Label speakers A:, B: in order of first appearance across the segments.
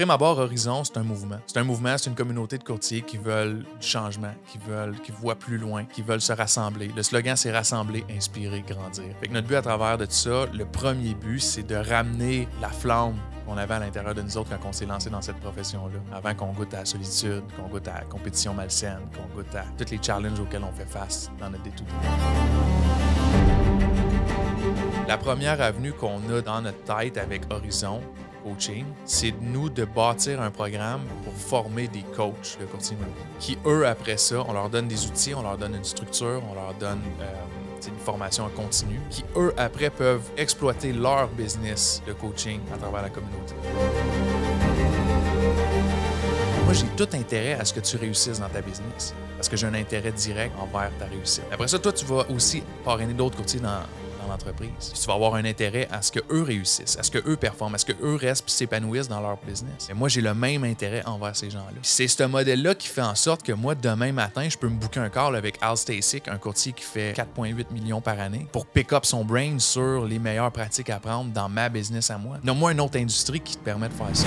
A: Prime abord, Horizon, c'est un mouvement. C'est un mouvement, c'est une communauté de courtiers qui veulent du changement, qui veulent, qui voient plus loin, qui veulent se rassembler. Le slogan, c'est rassembler, inspirer, grandir. Fait que notre but à travers de tout ça, le premier but, c'est de ramener la flamme qu'on avait à l'intérieur de nous autres quand on s'est lancé dans cette profession-là. Avant qu'on goûte à la solitude, qu'on goûte à la compétition malsaine, qu'on goûte à tous les challenges auxquels on fait face dans notre détour. La première avenue qu'on a dans notre tête avec Horizon Coaching, c'est nous de bâtir un programme pour former des coachs de coaching qui, eux, après ça, on leur donne des outils, on leur donne une structure, on leur donne euh, une formation en continu, qui, eux, après, peuvent exploiter leur business de coaching à travers la communauté. Moi, j'ai tout intérêt à ce que tu réussisses dans ta business parce que j'ai un intérêt direct envers ta réussite. Après ça, toi, tu vas aussi parrainer d'autres courtiers dans, Tu vas avoir un intérêt à ce qu'eux réussissent, à ce qu'eux performent, à ce qu'eux restent et s'épanouissent dans leur business. Et moi, j'ai le même intérêt envers ces gens-là. C'est ce modèle-là qui fait en sorte que moi, demain matin, je peux me booker un call avec Al Stasic, un courtier qui fait 4,8 millions par année, pour pick up son brain sur les meilleures pratiques à prendre dans ma business à moi. Non, moi, une autre industrie qui te permet de faire ça.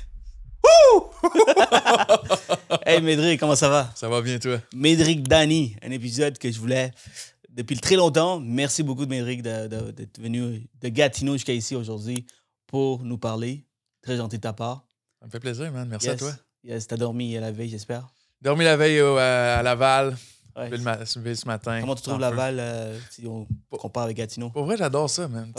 B: Hey Médric, comment ça va?
A: Ça va bien toi?
B: Médric Dani, un épisode que je voulais depuis très longtemps. Merci beaucoup, Médric, d'être venu de Gatineau jusqu'à ici aujourd'hui pour nous parler. Très gentil de ta part.
A: Ça me fait plaisir, man. Merci à toi.
B: Yes, t'as dormi la veille, j'espère?
A: Dormi la veille à Laval. Ouais. Ce matin.
B: Comment tu trouves Laval euh, si on compare avec Gatineau?
A: Pour vrai, j'adore ça, man.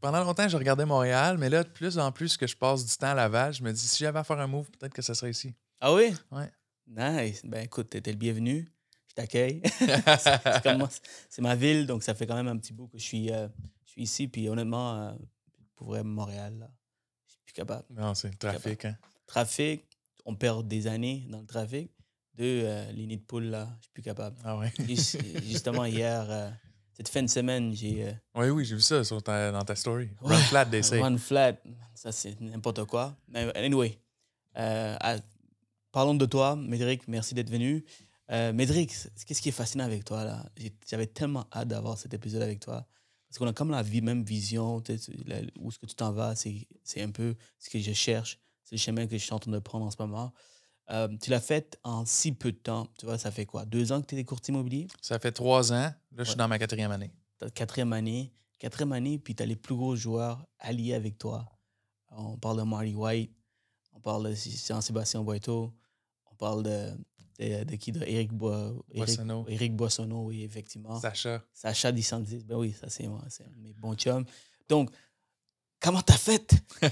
A: Pendant longtemps, je regardais Montréal, mais là, de plus en plus que je passe du temps à Laval, je me dis, si j'avais à faire un move, peut-être que ça serait ici.
B: Ah oui?
A: Ouais.
B: Nice. Ben écoute, t'es le bienvenu t'accueille. c'est ma ville, donc ça fait quand même un petit bout que je suis, euh, je suis ici. Puis honnêtement, euh, pour vrai, Montréal, là, je suis plus capable.
A: Non, c'est le trafic. Hein?
B: Trafic, on perd des années dans le trafic. Deux, euh, les nids de poule, là, je suis plus capable.
A: Ah ouais.
B: justement, hier, cette fin de semaine, j'ai.
A: oui, oui, j'ai vu ça sur dans ta story. Run flat, des
B: Run flat, ça, c'est n'importe quoi. Mais anyway, parlons de toi, Médéric, merci d'être venu. Euh, Médric, qu'est-ce qui est fascinant avec toi là? J'avais tellement hâte d'avoir cet épisode avec toi. Parce qu'on a comme la même vision, où est-ce que tu t'en vas, c'est un peu ce que je cherche, c'est le chemin que je suis en train de prendre en ce moment. Euh, tu l'as fait en si peu de temps. Tu vois, ça fait quoi? Deux ans que tu es courtier immobilier?
A: Ça fait trois ans. Là, je suis dans ma quatrième année.
B: Quatrième année. Quatrième année, puis tu as les plus gros joueurs alliés avec toi. On parle de Marty White, on parle de Jean-Sébastien Boito, on parle de de, qui De Eric,
A: Boissonneau.
B: Eric Boissonneau, oui, effectivement.
A: Sacha.
B: Sacha 1010. Ben oui, ça, c'est moi. C'est mes bons chums. Donc, comment t'as fait?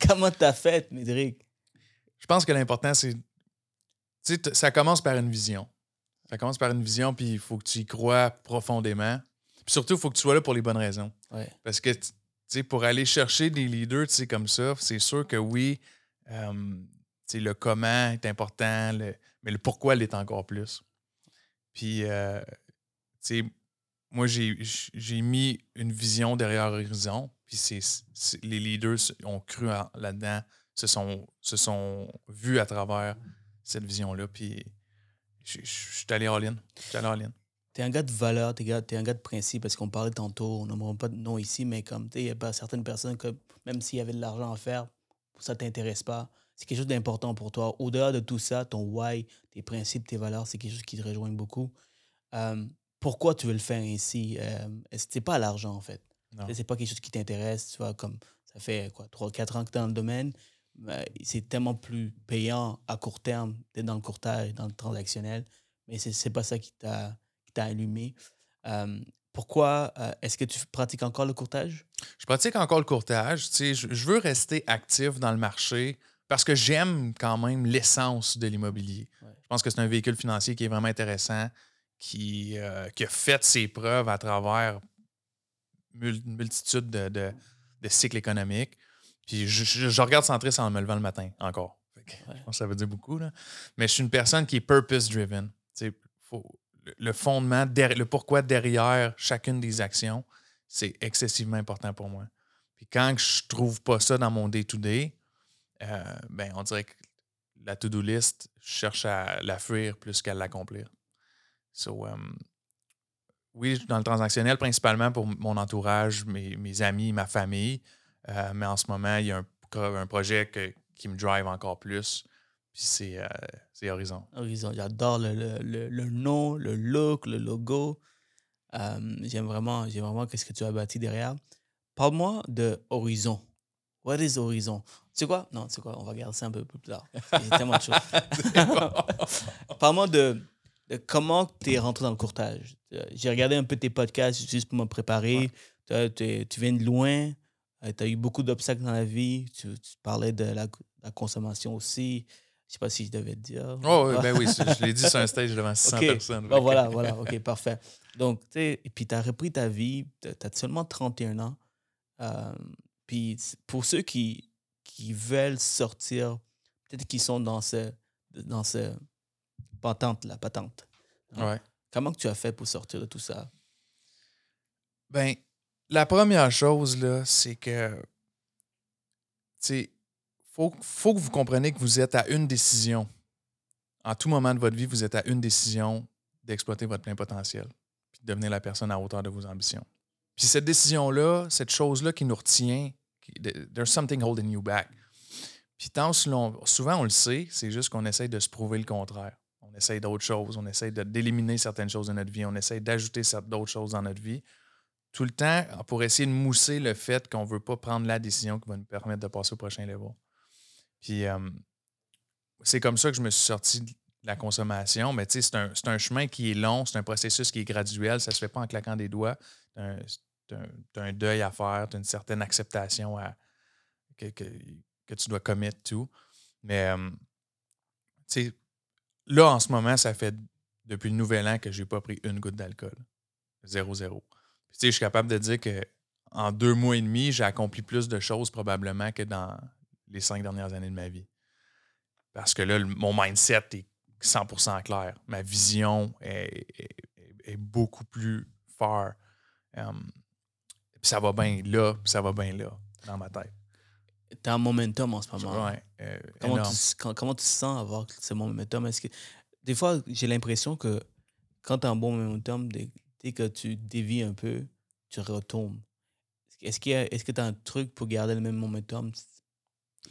B: comment t'as fait, Médéric?
A: Je pense que l'important, c'est. Tu sais, ça commence par une vision. Ça commence par une vision, puis il faut que tu y crois profondément. Puis surtout, il faut que tu sois là pour les bonnes raisons.
B: Ouais.
A: Parce que, tu sais, pour aller chercher des leaders, tu sais, comme ça, c'est sûr que oui, euh, le comment est important, mais le pourquoi l'est encore plus. Puis, euh, moi, j'ai mis une vision derrière l'horizon, puis c'est les leaders ont cru là-dedans, se sont, se sont vus à travers cette vision-là, puis je suis allé all-in.
B: Tu es un gars de valeur, tu es, un gars de principe, parce qu'on parlait tantôt, on n'aura pas de nom ici, mais comme, il y a pas certaines personnes que même s'il y avait de l'argent à faire, ça ne t'intéresse pas c'est quelque chose d'important pour toi. Au-delà de tout ça, ton why, tes principes, tes valeurs, c'est quelque chose qui te rejoint beaucoup. pourquoi tu veux le faire ainsi? Euh, c'est pas l'argent, en fait? C'est pas quelque chose qui t'intéresse. Tu vois, comme ça fait quoi, 3-4 ans que tu es dans le domaine. C'est tellement plus payant à court terme d'être dans le courtage, dans le transactionnel. Mais c'est pas ça qui t'a allumé. pourquoi euh, est-ce que tu pratiques encore le courtage?
A: Je pratique encore le courtage. Tu sais, je veux rester actif dans le marché parce que j'aime quand même l'essence de l'immobilier. Je pense que c'est un véhicule financier qui est vraiment intéressant, qui, euh, qui a fait ses preuves à travers une multitude de, cycles économiques. Puis je, regarde Centris en me levant le matin encore. Je pense que ça veut dire beaucoup. Là. Mais je suis une personne qui est purpose-driven. Le, le fondement, le pourquoi derrière chacune des actions, c'est excessivement important pour moi. Puis quand je trouve pas ça dans mon day-to-day, euh, ben, on dirait que la to-do list, je cherche à la fuir plus qu'à l'accomplir. So, um, oui, dans le transactionnel, principalement pour mon entourage, mes, amis, ma famille. Euh, mais en ce moment, il y a un, projet qui me drive encore plus. Puis c'est euh, Horizon.
B: Horizon. J'adore le, nom, le look, le logo. Euh, j'aime vraiment, j'aime vraiment ce que tu as bâti derrière. Parle-moi de Horizon. What is Horizon? Tu sais quoi? Non, tu sais quoi? On va regarder ça un peu plus tard. Il y a tellement de choses. Parle-moi de, comment tu es rentré dans le courtage. J'ai regardé un peu tes podcasts juste pour me préparer. Tu viens de loin. Euh, tu as eu beaucoup d'obstacles dans la vie. Tu, parlais de la, consommation aussi. Je sais pas si je devais te dire.
A: Oh, oui, ben oui, je l'ai dit sur un stage devant 100 personnes.
B: Bon, voilà, voilà, ok, parfait. Donc, tu sais, et puis tu as repris ta vie, tu as seulement 31 ans. Euh, puis pour ceux qui, qui veulent sortir, peut-être qu'ils sont dans ce, dans ce patente, la patente.
A: Hein? Ouais.
B: Comment que tu as fait pour sortir de tout ça?
A: Ben, la première chose, là, c'est que, tu faut, faut que vous compreniez que vous êtes à une décision. En tout moment de votre vie, vous êtes à une décision d'exploiter votre plein potentiel, puis de devenir la personne à hauteur de vos ambitions. Puis cette décision-là, cette chose-là qui nous retient, there's something holding you back. Puis tant souvent on le sait, c'est juste qu'on essaye de se prouver le contraire. On essaye d'autres choses, on essaye d'éliminer certaines choses de notre vie, on essaye d'ajouter d'autres choses dans notre vie. Tout le temps pour essayer de mousser le fait qu'on ne veut pas prendre la décision qui va nous permettre de passer au prochain level. Puis euh, c'est comme ça que je me suis sorti de la consommation. Mais tu sais, c'est un, chemin qui est long, c'est un processus qui est graduel, ça ne se fait pas en claquant des doigts tu as, un deuil à faire, tu as une certaine acceptation que, tu dois commettre tout. Mais, euh, tu sais, là, en ce moment, ça fait depuis le nouvel an que je n'ai pas pris une goutte d'alcool. Zéro, zéro. Tu sais, je suis capable de dire que en deux mois et demi, j'ai accompli plus de choses probablement que dans les cinq dernières années de ma vie. Parce que là, mon mindset est 100% clair. Ma vision est, est beaucoup plus fort puis ça va bien là, puis ça va bien là, dans ma tête.
B: Tu as un momentum en ce moment.
A: Ouais, euh,
B: comment, tu, comment tu sens avoir ce momentum? Est-ce que, des fois, j'ai l'impression que quand tu as un bon momentum, dès, que tu dévies un peu, tu retombes. Est-ce que tu as un truc pour garder le même momentum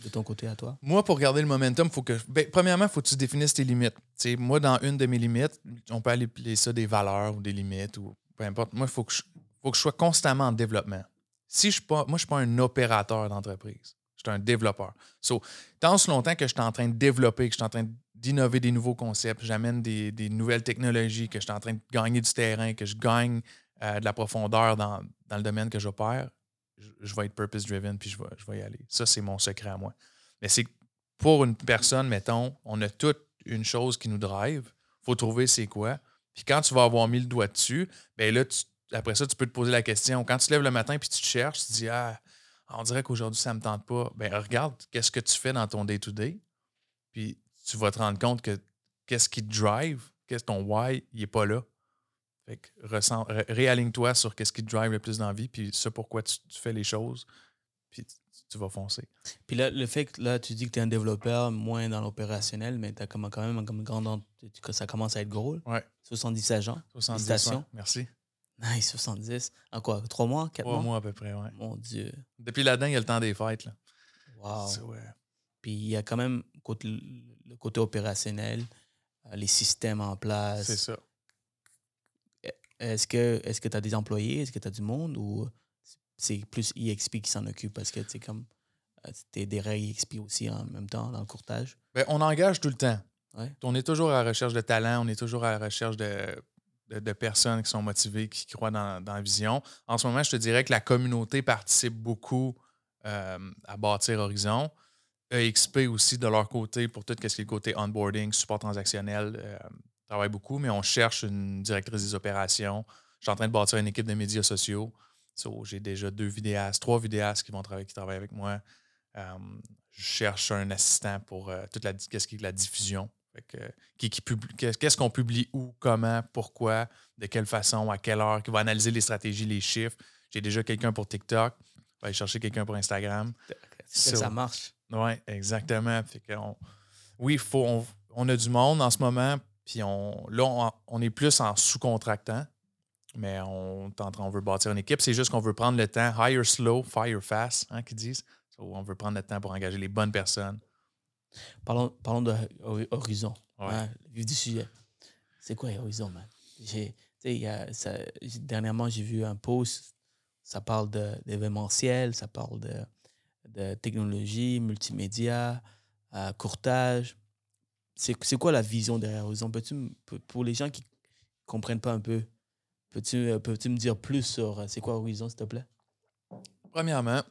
B: de ton côté à toi?
A: Moi, pour garder le momentum, faut que. Ben, premièrement, il faut que tu définisses tes limites. moi, dans une de mes limites, on peut appeler ça des valeurs ou des limites ou peu importe. Moi, il faut que je, faut que je sois constamment en développement. Si je pas, moi, je ne suis pas un opérateur d'entreprise. Je suis un développeur. So, tant ce longtemps que je suis en train de développer, que je suis en train d'innover des nouveaux concepts, j'amène des, nouvelles technologies, que je suis en train de gagner du terrain, que je gagne euh, de la profondeur dans, le domaine que j'opère, je, je, vais être purpose-driven puis je vais, y aller. Ça, c'est mon secret à moi. Mais c'est pour une personne, mettons, on a toute une chose qui nous drive. Il faut trouver c'est quoi. Puis quand tu vas avoir mis le doigt dessus, bien là, après ça, tu peux te poser la question. Quand tu te lèves le matin puis tu te cherches, tu te dis Ah, on dirait qu'aujourd'hui, ça ne me tente pas. Ben, regarde, qu'est-ce que tu fais dans ton day-to-day? Puis tu vas te rendre compte que qu'est-ce qui te drive, qu'est-ce ton why, il n'est pas là. Fait que réaligne-toi sur qu'est-ce qui te drive le plus dans la vie, puis ce pourquoi tu, fais les choses, puis tu, vas foncer.
B: Puis là, le fait que là, tu dis que tu es un développeur moins dans l'opérationnel, mais tu as quand même comme grande, ça commence à être gros.
A: Ouais.
B: 70 agents.
A: 70 Merci.
B: Nice, 70. En quoi Trois mois Quatre
A: Trois mois? à peu près, oui.
B: Mon Dieu.
A: Depuis là-dedans, il y a le temps des fêtes. Là.
B: Wow. Puis il y a quand même le côté opérationnel, euh, les systèmes en place.
A: C'est ça.
B: Est-ce que tu as des employés? Est-ce que tu as du monde? Ou c'est plus EXP qui s'en occupe parce que tu comme euh, tu es derrière EXP aussi en même temps dans le courtage?
A: Bien, on engage tout le temps. On est toujours à la recherche de talent, on est toujours à la recherche de de, personnes qui sont motivées, qui croient dans, la vision. En ce moment, je te dirais que la communauté participe beaucoup euh, à bâtir Horizon. EXP aussi, de leur côté, pour tout ce qui est le côté onboarding, support transactionnel, euh, travaille beaucoup, mais on cherche une directrice des opérations. Je suis en train de bâtir une équipe de médias sociaux. J'ai déjà deux vidéastes, trois vidéastes qui vont travailler, qui travaillent avec moi. Euh, je cherche un assistant pour euh, toute la, qu'est-ce qui est la diffusion. Qui, qui publie- qu'est-ce qu'on publie où, comment, pourquoi, de quelle façon, à quelle heure, qui va analyser les stratégies, les chiffres. J'ai déjà quelqu'un pour TikTok. Je vais aller chercher quelqu'un pour Instagram.
B: Que ça marche.
A: Oui, exactement. Fait que on- oui, faut, on, on a du monde en ce moment, puis on, là, on, on est plus en sous-contractant, mais on, on veut bâtir une équipe. C'est juste qu'on veut prendre le temps, hire slow, fire fast, hein, qu'ils disent. So, on veut prendre le temps pour engager les bonnes personnes.
B: Parlons, parlons de Hori- Horizon.
A: Ouais.
B: hein, vif du sujet. C'est quoi Horizon, man? J'ai- y a- ça- dernièrement, j'ai vu un post. Ça parle d'événementiel, ça parle de, de technologie, multimédia, euh, courtage. C'est quoi la vision derrière Horizon? Peux-tu, m- pour- les gens qui ne comprennent pas un peu, peux-tu euh, peux-tu me dire plus sur euh, c'est quoi Horizon, s'il te plaît?
A: Premièrement,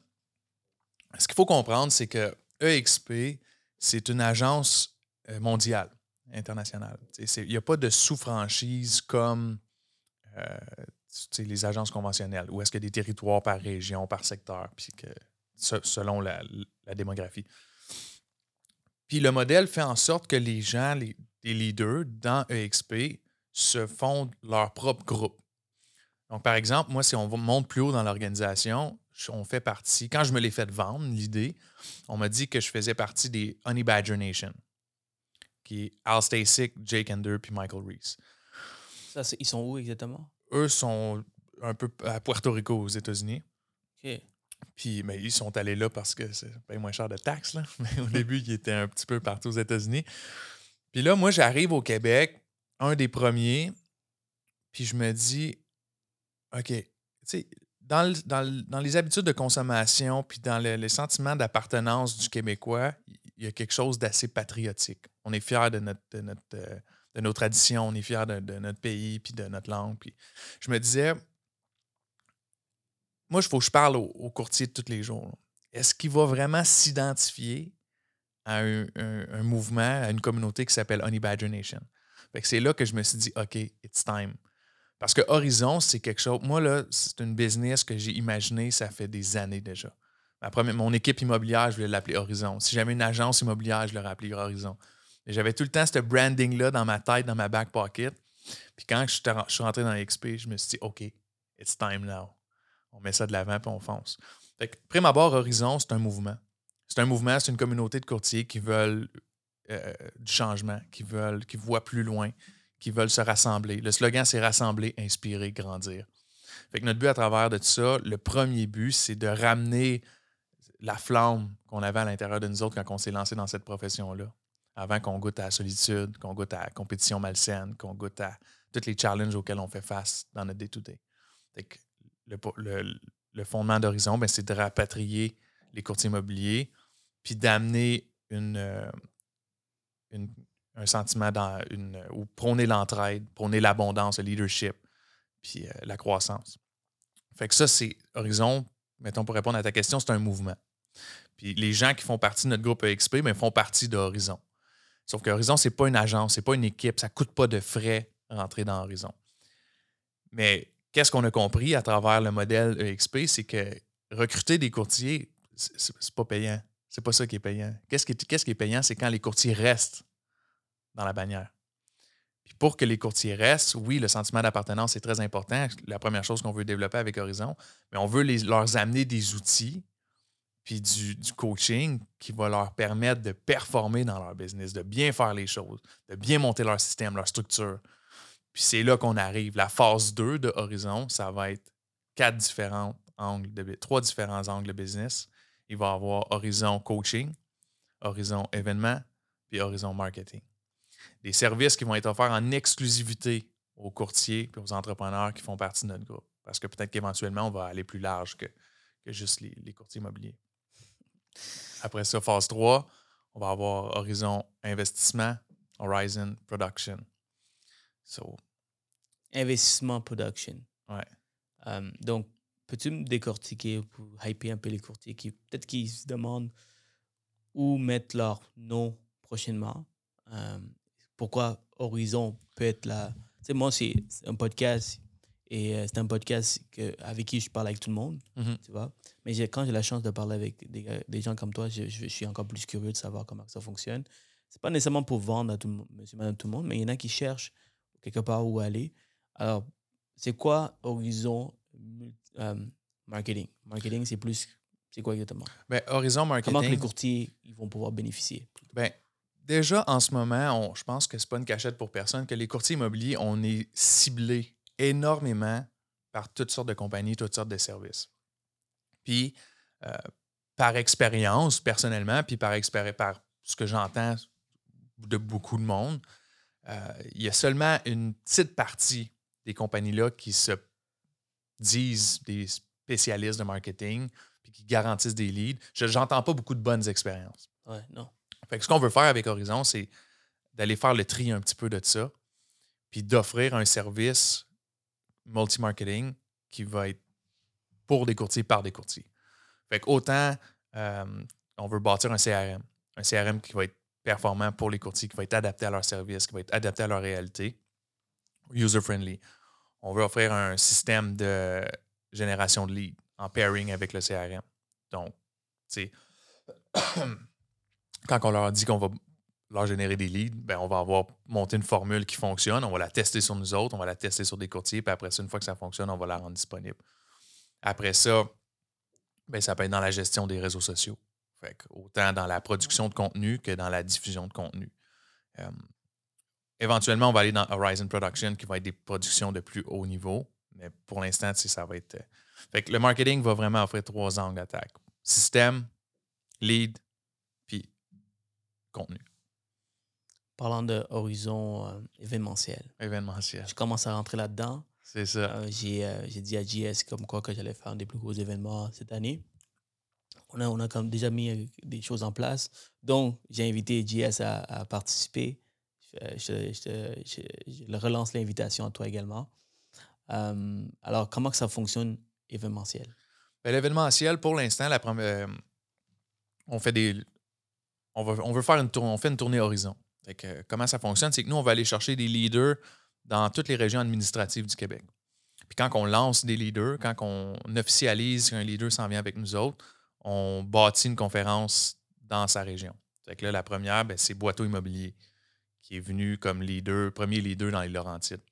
A: ce qu'il faut comprendre, c'est que EXP, c'est une agence mondiale, internationale. Tu Il n'y a pas de sous-franchise comme tu les agences conventionnelles, où est-ce a des territoires par région, par secteur, puis que selon la, la démographie. Puis le modèle fait en sorte que les gens, les, les leaders dans EXP se font leur propre groupe. Donc, par exemple, moi, si on monte plus haut dans l'organisation, on fait partie. Quand je me l'ai fait vendre, l'idée, on m'a dit que je faisais partie des Honey Badger Nation, qui est Al Stasic, Jake Ender puis Michael Reese.
B: Ça, ils sont où exactement?
A: Eux sont un peu à Puerto Rico, aux États-Unis.
B: OK.
A: Puis, mais ils sont allés là parce que c'est paye moins cher de taxes. Mais au début, ils étaient un petit peu partout aux États-Unis. Puis là, moi, j'arrive au Québec, un des premiers, puis je me dis, OK, tu sais, dans, le- dans le- dans les habitudes de consommation, puis dans le, les sentiments d'appartenance du Québécois, il y a quelque chose d'assez patriotique. On est fiers euh, de nos traditions, on est fiers de, de notre pays, puis de notre langue. Puis je me disais, moi, il faut que je parle au, au courtier de tous les jours. Est-ce qu'il va vraiment s'identifier à un, mouvement, à une communauté qui s'appelle Honey Badger Nation? C'est là que je me suis dit, OK, it's time. Parce que Horizon, c'est quelque chose. Moi, là, c'est une business que j'ai imaginé, ça fait des années déjà. Ma première- mon équipe immobilière, je voulais l'appeler Horizon. Si j'avais une agence immobilière, je l'aurais appelé Horizon. J'avais tout le temps ce branding-là dans ma tête, dans ma back pocket. Puis quand je suis rentré dans XP, je me suis dit, OK, it's time now. On met ça de l'avant puis on fonce. Fait que, prime abord, Horizon, c'est un mouvement. C'est un mouvement, c'est une communauté de courtiers qui veulent euh, du changement, qui veulent, qui voient plus loin, qui veulent se rassembler. Le slogan, c'est rassembler, inspirer, grandir. Fait notre but à travers de tout ça, le premier but, c'est de ramener la flamme qu'on avait à l'intérieur de nous autres quand on s'est lancé dans cette profession-là. Avant qu'on goûte à la solitude, qu'on goûte à la compétition malsaine, qu'on goûte à tous les challenges auxquels on fait face dans notre day-to-day. Fait que le, le- fondement d'Horizon, ben, c'est de rapatrier les courtiers immobiliers, puis d'amener une, euh, une- un sentiment dans une, ou prôner l'entraide, prôner l'abondance, le leadership, puis euh, la croissance. Fait que ça, c'est Horizon, mettons pour répondre à ta question, c'est un mouvement. Puis les gens qui font partie de notre groupe EXP ben, font partie d'Horizon. Sauf que Horizon, c'est pas une agence, c'est pas une équipe, ça coûte pas de frais rentrer dans Horizon. Mais qu'est-ce qu'on a compris à travers le modèle EXP, c'est que recruter des courtiers, c'est pas payant. C'est pas ça qui est payant. Qu'est-ce qui, est- payant, c'est quand les courtiers restent dans la bannière. Pour que les courtiers restent, oui, le sentiment d'appartenance est très important. La première chose qu'on veut développer avec Horizon, mais on veut leur amener des outils puis du coaching qui va leur permettre de performer dans leur business, de bien faire les choses, de bien monter leur système, leur structure. Puis c'est là qu'on arrive. La phase 2 de Horizon, ça va être quatre différents angles de trois différents angles de business. Il va y avoir Horizon Coaching, Horizon Événement, puis Horizon Marketing. Des services qui vont être offerts en exclusivité aux courtiers et aux entrepreneurs qui font partie de notre groupe. Parce que peut-être qu'éventuellement, on va aller plus large que, que juste les, les courtiers immobiliers. Après ça, phase 3, on va avoir Horizon Investissement, Horizon Production. So,
B: Investissement production.
A: ouais.
B: Euh, donc, peux-tu me décortiquer pour hyper un peu les courtiers qui peut-être qu'ils se demandent où mettre leur nom prochainement? Euh, pourquoi Horizon peut être là? Tu sais, moi, c'est un podcast. Et euh, c'est un podcast que, avec qui je parle avec tout le monde,
A: Mhm.
B: tu vois? Mais quand j'ai la chance de parler avec des, gens comme toi, je, suis encore plus curieux de savoir comment ça fonctionne. C'est pas nécessairement pour vendre à tout monsieur, madame, tout le monde, mais il y en a qui cherchent quelque part où aller. Alors, c'est quoi Horizon euh, Marketing? Marketing, c'est plus. C'est quoi exactement?
A: Ben, Horizon
B: Comment que les
A: Marketing,
B: courtiers ils vont pouvoir bénéficier?
A: Ben, déjà en ce moment, on- je pense que c'est pas une cachette pour personne que les courtiers immobiliers, on est ciblés énormément par toutes sortes de compagnies, toutes sortes de services. Puis, euh, par expérience, personnellement, puis par, par ce que j'entends de beaucoup de monde, il y a seulement une petite partie des compagnies-là qui se disent des spécialistes de marketing puis qui garantissent des leads. Je n'entends pas beaucoup de bonnes expériences.
B: Ouais, non.
A: Fait que ce qu'on veut faire avec Horizon, c'est d'aller faire le tri un petit peu de ça, puis d'offrir un service multi-marketing qui va être pour des courtiers par des courtiers. Fait que autant euh, on veut bâtir un CRM, un CRM qui va être performant pour les courtiers, qui va être adapté à leur service, qui va être adapté à leur réalité, user-friendly. On veut offrir un système de génération de leads en pairing avec le CRM. Donc, tu quand on leur dit qu'on va leur générer des leads, ben on va avoir monté une formule qui fonctionne, on va la tester sur nous autres, on va la tester sur des courtiers, puis après ça, une fois que ça fonctionne, on va la rendre disponible. Après ça, ben, ça peut être dans la gestion des réseaux sociaux. Autant dans la production de contenu que dans la diffusion de contenu. Euh, éventuellement, on va aller dans Horizon Production, qui va être des productions de plus haut niveau. Mais pour l'instant, tu sais, ça va être. euh, Fait que le marketing va vraiment offrir trois angles d'attaque. Système, lead, puis contenu
B: Parlant de horizon euh, événementiel,
A: événementiel.
B: je commence à rentrer là-dedans.
A: C'est ça.
B: Euh, j'ai, euh, j'ai dit à JS comme quoi que j'allais faire un des plus gros événements cette année. On a, on a comme déjà mis euh, des choses en place. Donc, j'ai invité JS à, participer. Je, je- je- je- relance l'invitation à toi également. Euh, alors, comment que ça fonctionne événementiel?
A: Ben, L'événementiel, pour l'instant, la première, euh, on fait des. On, va, on veut faire une tournée, on fait une tournée horizon. Euh, comment ça fonctionne? C'est que nous, on va aller chercher des leaders dans toutes les régions administratives du Québec. Puis quand on lance des leaders, quand on officialise qu'un leader s'en vient avec nous autres, on bâtit une conférence dans sa région. La première, ben, c'est Boiteau Immobilier, qui est venu comme leader, premier leader dans les Laurentides.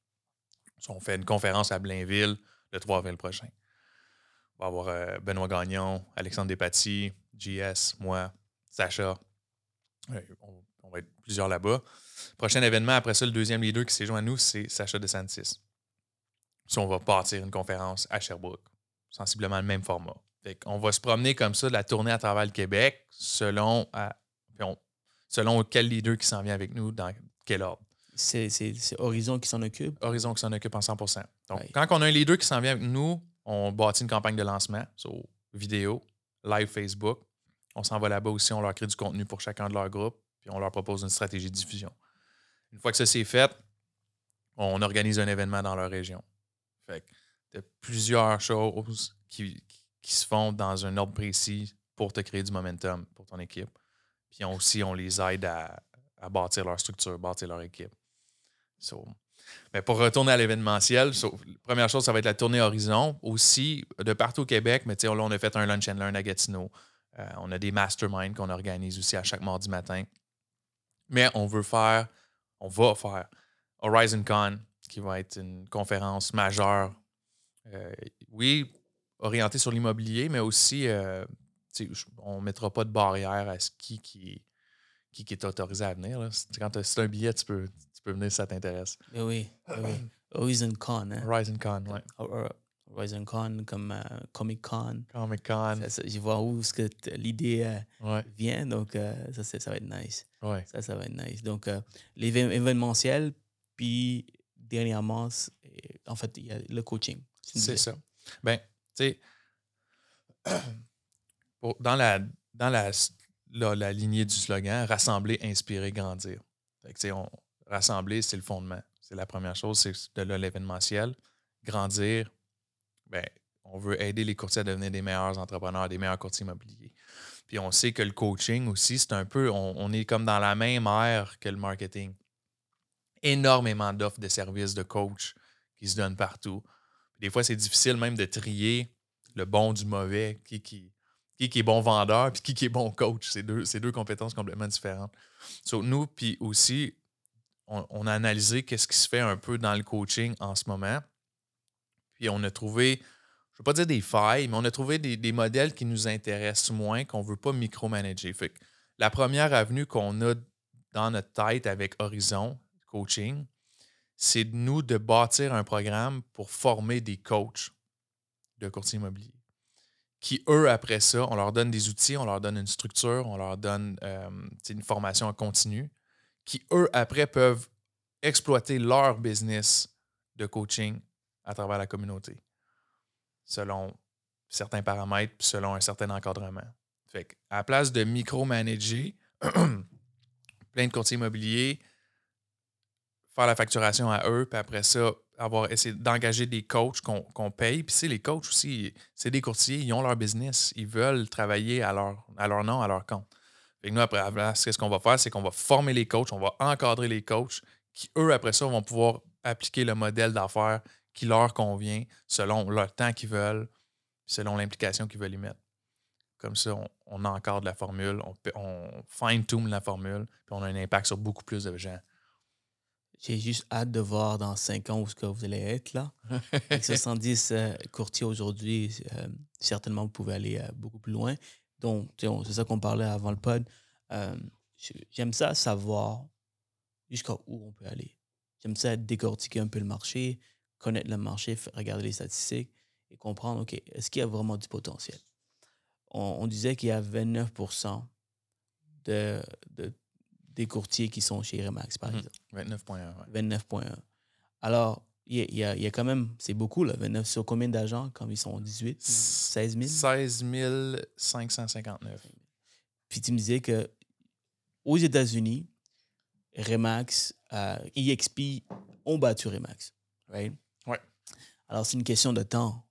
A: On fait une conférence à Blainville le 3 avril prochain. On va avoir euh, Benoît Gagnon, Alexandre Despatie, JS, moi, Sacha. Euh, on, on va être plusieurs là-bas. Prochain événement, après ça, le deuxième leader qui s'est joint à nous, c'est Sacha DeSantis. Si on va partir une conférence à Sherbrooke, sensiblement le même format. Fait on va se promener comme ça, de la tournée à travers le Québec, selon, à- on- selon quel leader qui s'en vient avec nous, dans quel ordre.
B: C'est, Horizon qui s'en occupe?
A: Horizon qui s'en occupe en 100% Donc,
B: Ouais.
A: quand on a un leader qui s'en vient avec nous, on bâtit une campagne de lancement sur vidéo, live Facebook. On s'en va là-bas aussi, on leur crée du contenu pour chacun de leurs groupes, puis on leur propose une stratégie de diffusion. Une fois que ça c'est fait, on organise un événement dans leur région. Fait que t'as plusieurs choses qui, qui se font dans un ordre précis pour te créer du momentum pour ton équipe. Puis aussi, on les aide à, bâtir leur structure, bâtir leur équipe. Mais pour retourner à l'événementiel, so, première chose, ça va être la tournée Horizon. Aussi, de partout au Québec, mais là, on a fait un lunch and learn à Gatineau. Euh, on a des masterminds qu'on organise aussi à chaque mardi matin. Mais on veut faire, on va faire Horizon Con, qui va être une conférence majeure. euh, oui, orientée sur l'immobilier, mais aussi, euh, on ne mettra pas de barrière à ce qui, qui, qui, qui est autorisé à venir. là. C'est- Quand tu un billet, tu peux, tu peux venir si ça t'intéresse.
B: Oui, oui. Horizon Con, hein?
A: Horizon Con,
B: hor- Horizon Con comme euh, Comic Con.
A: Comic Con.
B: Ça, ça, Je vois où que l'idée euh,
A: Ouais,
B: vient, donc euh, ça, c'est- ça va être nice.
A: ouais.
B: Ça, ça va être nice. Donc, l'événementiel, puis dernièrement, c'est- en fait, il y a le coaching.
A: C'est ça. Ben, dans, la, dans la, la, la lignée du slogan, rassembler, inspirer, grandir. Que, on, rassembler, c'est le fondement. C'est la première chose, c'est de l'événementiel. Grandir, ben, on veut aider les courtiers à devenir des meilleurs entrepreneurs, des meilleurs courtiers immobiliers. Puis on sait que le coaching aussi, c'est un peu, on, on est comme dans la même ère que le marketing. Énormément d'offres de services de coach qui se donnent partout. Des fois, c'est difficile même de trier le bon du mauvais, qui, qui, qui, est bon vendeur, puis qui, qui est bon coach. C'est deux, deux compétences complètement différentes. So, nous, puis aussi, on, a analysé qu'est-ce qui se fait un peu dans le coaching en ce moment. Puis on a trouvé, je ne veux pas dire des failles, mais on a trouvé des, modèles qui nous intéressent moins, qu'on ne veut pas micromanager. Fait que la première avenue qu'on a dans notre tête avec Horizon Coaching, c'est de nous de bâtir un programme pour former des coachs de courtier immobilier. Qui, eux, après ça, on leur donne des outils, on leur donne une structure, on leur donne une formation en continu, qui, eux, après, peuvent exploiter leur business de coaching à travers la communauté, selon certains paramètres, selon un certain encadrement. Fait à la place de micromanager plein de courtiers immobiliers, faire la facturation à eux, puis après ça, avoir essayé d'engager des coachs qu'on paye. Puis c'est les coachs aussi, c'est des courtiers, ils ont leur business, ils veulent travailler à leur, à leur nom, à leur compte. Fait nous, après, ce qu'on va faire, c'est qu'on va former les coachs, on va encadrer les coachs qui, eux, après ça, vont pouvoir appliquer le modèle d'affaires qui leur convient selon le temps qu'ils veulent, selon l'implication qu'ils veulent y mettre. Comme ça, on, encadre la formule, on, on fine-tune la formule, puis on a un impact sur beaucoup plus de gens.
B: J'ai juste hâte de voir dans cinq ans où ce que vous allez être là. Avec 70 euh, courtiers aujourd'hui, euh, certainement vous pouvez aller euh, beaucoup plus loin. Donc, c'est ça qu'on parlait avant le pod. J'aime ça savoir jusqu'à où on peut aller. J'aime ça décortiquer un peu le marché, connaître le marché, regarder les statistiques et comprendre, OK, est-ce qu'il y a vraiment du potentiel? On, disait qu'il y a 29 de, de des courtiers qui sont chez Remax, par mhm. exemple.
A: 29,1.
B: 29,1. Alors, il y, a, y, a, quand même, c'est beaucoup, là, 29 sur combien d'agents quand ils sont 18 16 000
A: 16 559.
B: Puis tu me disais que aux États-Unis, Remax, euh, EXP ont battu Remax. Right?
A: Ouais.
B: Alors, c'est une question de temps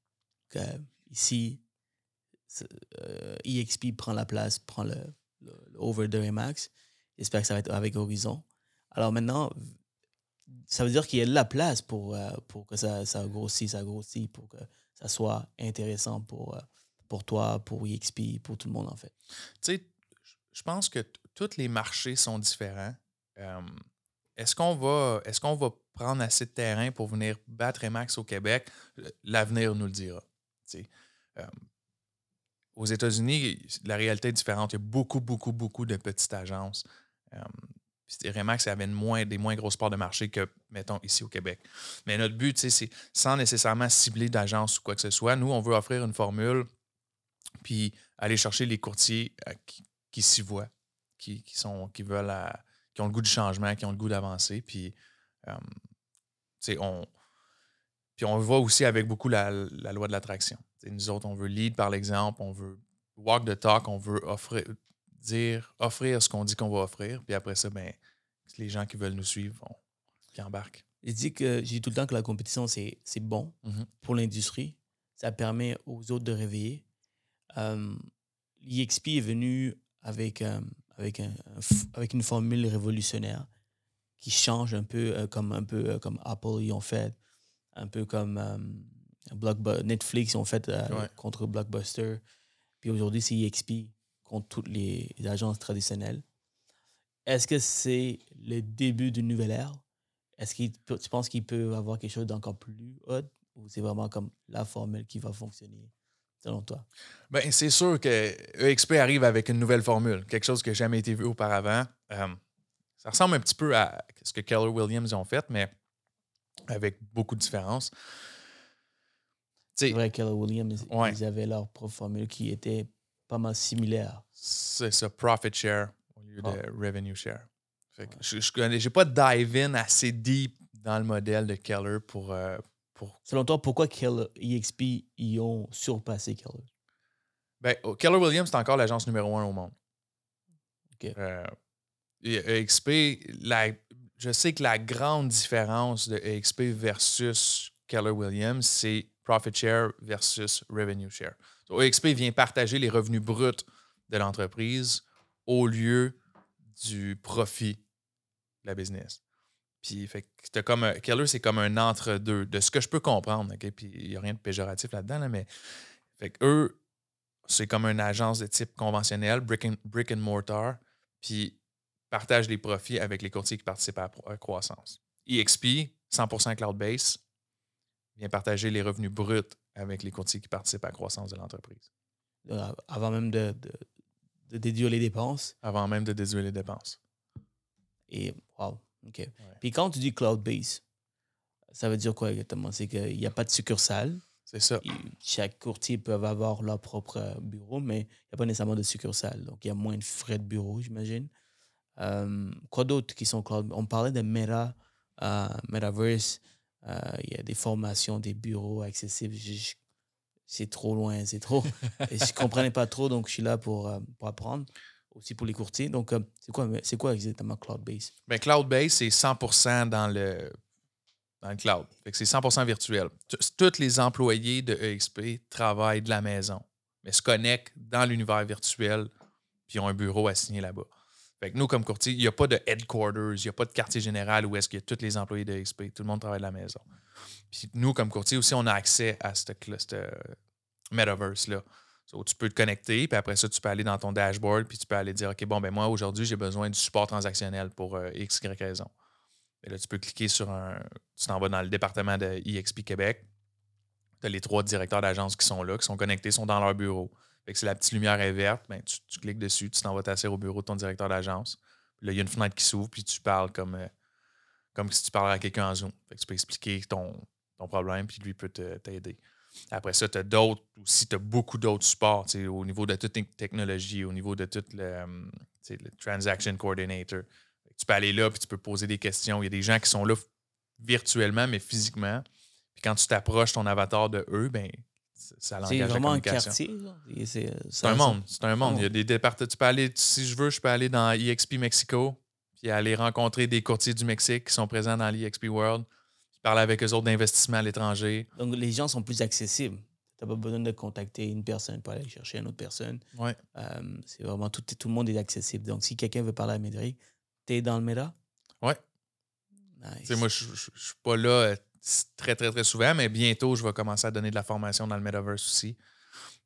B: que ici, euh, EXP prend la place, prend le, le over de Remax. J'espère que ça va être avec Horizon. Alors maintenant, ça veut dire qu'il y a de la place pour, euh, pour que ça, ça grossisse, ça grossit, pour que ça soit intéressant pour, euh, pour toi, pour EXP, pour tout le monde, en fait.
A: Tu sais, je pense que tous les marchés sont différents. Euh, est-ce qu'on va, est qu'on va prendre assez de terrain pour venir battre Max au Québec? L'avenir nous le dira. aux États-Unis, la réalité est différente. Il y a beaucoup, beaucoup, beaucoup de petites agences. Euh, Remax avait moins, des moins grosses parts de marché que, mettons, ici au Québec. Mais notre but, c'est sans nécessairement cibler d'agence ou quoi que ce soit. Nous, on veut offrir une formule, puis aller chercher les courtiers euh, qui, s'y voient, qui, sont, qui veulent, qui ont le goût du changement, qui ont le goût d'avancer. Puis, euh, on, puis on voit aussi avec beaucoup la, loi de l'attraction. Nous autres, on veut lead par l'exemple, on veut walk the talk, on veut offrir, dire, offrir ce qu'on dit qu'on va offrir. Puis après ça, ben, les gens qui veulent nous suivre vont, qui embarquent.
B: Je dis que j'ai tout le temps que la compétition, c'est bon
A: mm-hmm.
B: pour l'industrie. Ça permet aux autres de réveiller. Euh, L'EXP est venu avec, euh, avec, un, avec une formule révolutionnaire qui change un peu euh, comme un peu comme Apple y ont fait, un peu comme Netflix ont fait contre Blockbuster. Puis aujourd'hui, c'est EXP contre toutes les agences traditionnelles. Est-ce que c'est le début d'une nouvelle ère? Est-ce que tu penses qu'il peut avoir quelque chose d'encore plus haut ou c'est vraiment comme la formule qui va fonctionner selon toi?
A: Ben, c'est sûr que EXP arrive avec une nouvelle formule, quelque chose qui n'a jamais été vu auparavant. Euh, ça ressemble un petit peu à ce que Keller Williams ont fait, mais avec beaucoup de différences.
B: C'est vrai, Keller Williams, ils avaient leur propre formule qui était pas mal similaire.
A: C'est ça, profit share au lieu de ah. revenue share. Je n'ai pas dive-in assez deep dans le modèle de Keller pour, euh, pour...
B: Selon toi, pourquoi Keller, EXP, ils ont surpassé Keller?
A: Ben, Keller Williams, c'est encore l'agence numéro un au monde.
B: OK.
A: EXP, euh, la, je sais que la grande différence de EXP versus Keller Williams, c'est profit share versus revenue share. EXP vient partager les revenus bruts de l'entreprise au lieu du profit de la business. Puis, fait comme Keller, c'est comme un entre-deux, de ce que je peux comprendre. Puis, il n'y a rien de péjoratif là-dedans, là, mais. Eux, c'est comme une agence de type conventionnel, brick and, brick and mortar, puis partagent les profits avec les courtiers qui participent à la croissance. EXP, 100% cloud-based, vient partager les revenus bruts avec les courtiers qui participent à la croissance de l'entreprise.
B: Euh, Avant même de, de déduire les dépenses.
A: Avant même de déduire les dépenses.
B: Et wow, OK. Puis quand tu dis cloud-based, ça veut dire quoi exactement? C'est qu'il n'y a pas de succursale.
A: C'est ça.
B: Et chaque courtier peut avoir leur propre bureau, mais il n'y a pas nécessairement de succursale. Donc, il y a moins de frais de bureau, j'imagine. Euh, quoi d'autre qui sont cloud? On parlait de Meta, euh, Metaverse. Euh, il y a des formations, des bureaux accessibles. Je- je- C'est trop loin, c'est trop. Et je ne comprenais pas trop, donc je suis là pour, euh, pour apprendre, aussi pour les courtiers. Donc, euh, c'est quoi, quoi exactement cloud-based?
A: Ben, cloud-based, c'est 100% dans le, dans le cloud. C'est 100% virtuel. Tous les employés de EXP travaillent de la maison, mais se connectent dans l'univers virtuel puis ont un bureau assigné là-bas. Nous, comme courtier, il n'y a pas de headquarters, il n'y a pas de quartier général où est-ce qu'il y a tous les employés de EXP. Tout le monde travaille de la maison. Puis nous, comme courtier aussi, on a accès à ce metaverse-là. So, tu peux te connecter, puis après ça, tu peux aller dans ton dashboard, puis tu peux aller dire, OK, bon, ben moi, aujourd'hui, j'ai besoin du support transactionnel pour euh, X, Y raison. Et là, tu peux cliquer sur un. Tu t'en vas dans le département de EXP Québec. Tu as les trois directeurs d'agence qui sont là, qui sont connectés, sont dans leur bureau. Fait si la petite lumière est verte, ben, tu, cliques dessus, tu t'en vas t'asseoir au bureau de ton directeur d'agence. Là, il y a une fenêtre qui s'ouvre, puis tu parles comme, euh, comme si tu parlais à quelqu'un en Zoom. Tu peux expliquer ton, ton problème, puis lui peut t'aider. Après ça, tu as d'autres aussi, tu as beaucoup d'autres supports au niveau de toute technologie, au niveau de tout le, sais, le Transaction Coordinator. Tu peux aller là, puis tu peux poser des questions. Il y a des gens qui sont là virtuellement, mais physiquement. Puis quand tu t'approches ton avatar de eux, ben, ça ça
B: C'est vraiment un quartier. C'est
A: un monde. C'est un monde. Il y a des départements. Tu peux aller, si je veux, je peux aller dans EXP Mexico, puis aller rencontrer des courtiers du Mexique qui sont présents dans l'EXP World, puis parler avec eux autres d'investissement à l'étranger.
B: Donc, les gens sont plus accessibles. Tu n'as pas besoin de contacter une personne pour aller chercher une autre personne.
A: Ouais.
B: Euh, c'est vraiment tout, tout le monde est accessible. Donc, si quelqu'un veut parler à Médéric, tu es dans le méda?
A: Ouais.
B: Nice.
A: Moi, je ne suis pas là euh, très, très, très souvent, mais bientôt, je vais commencer à donner de la formation dans le Metaverse aussi.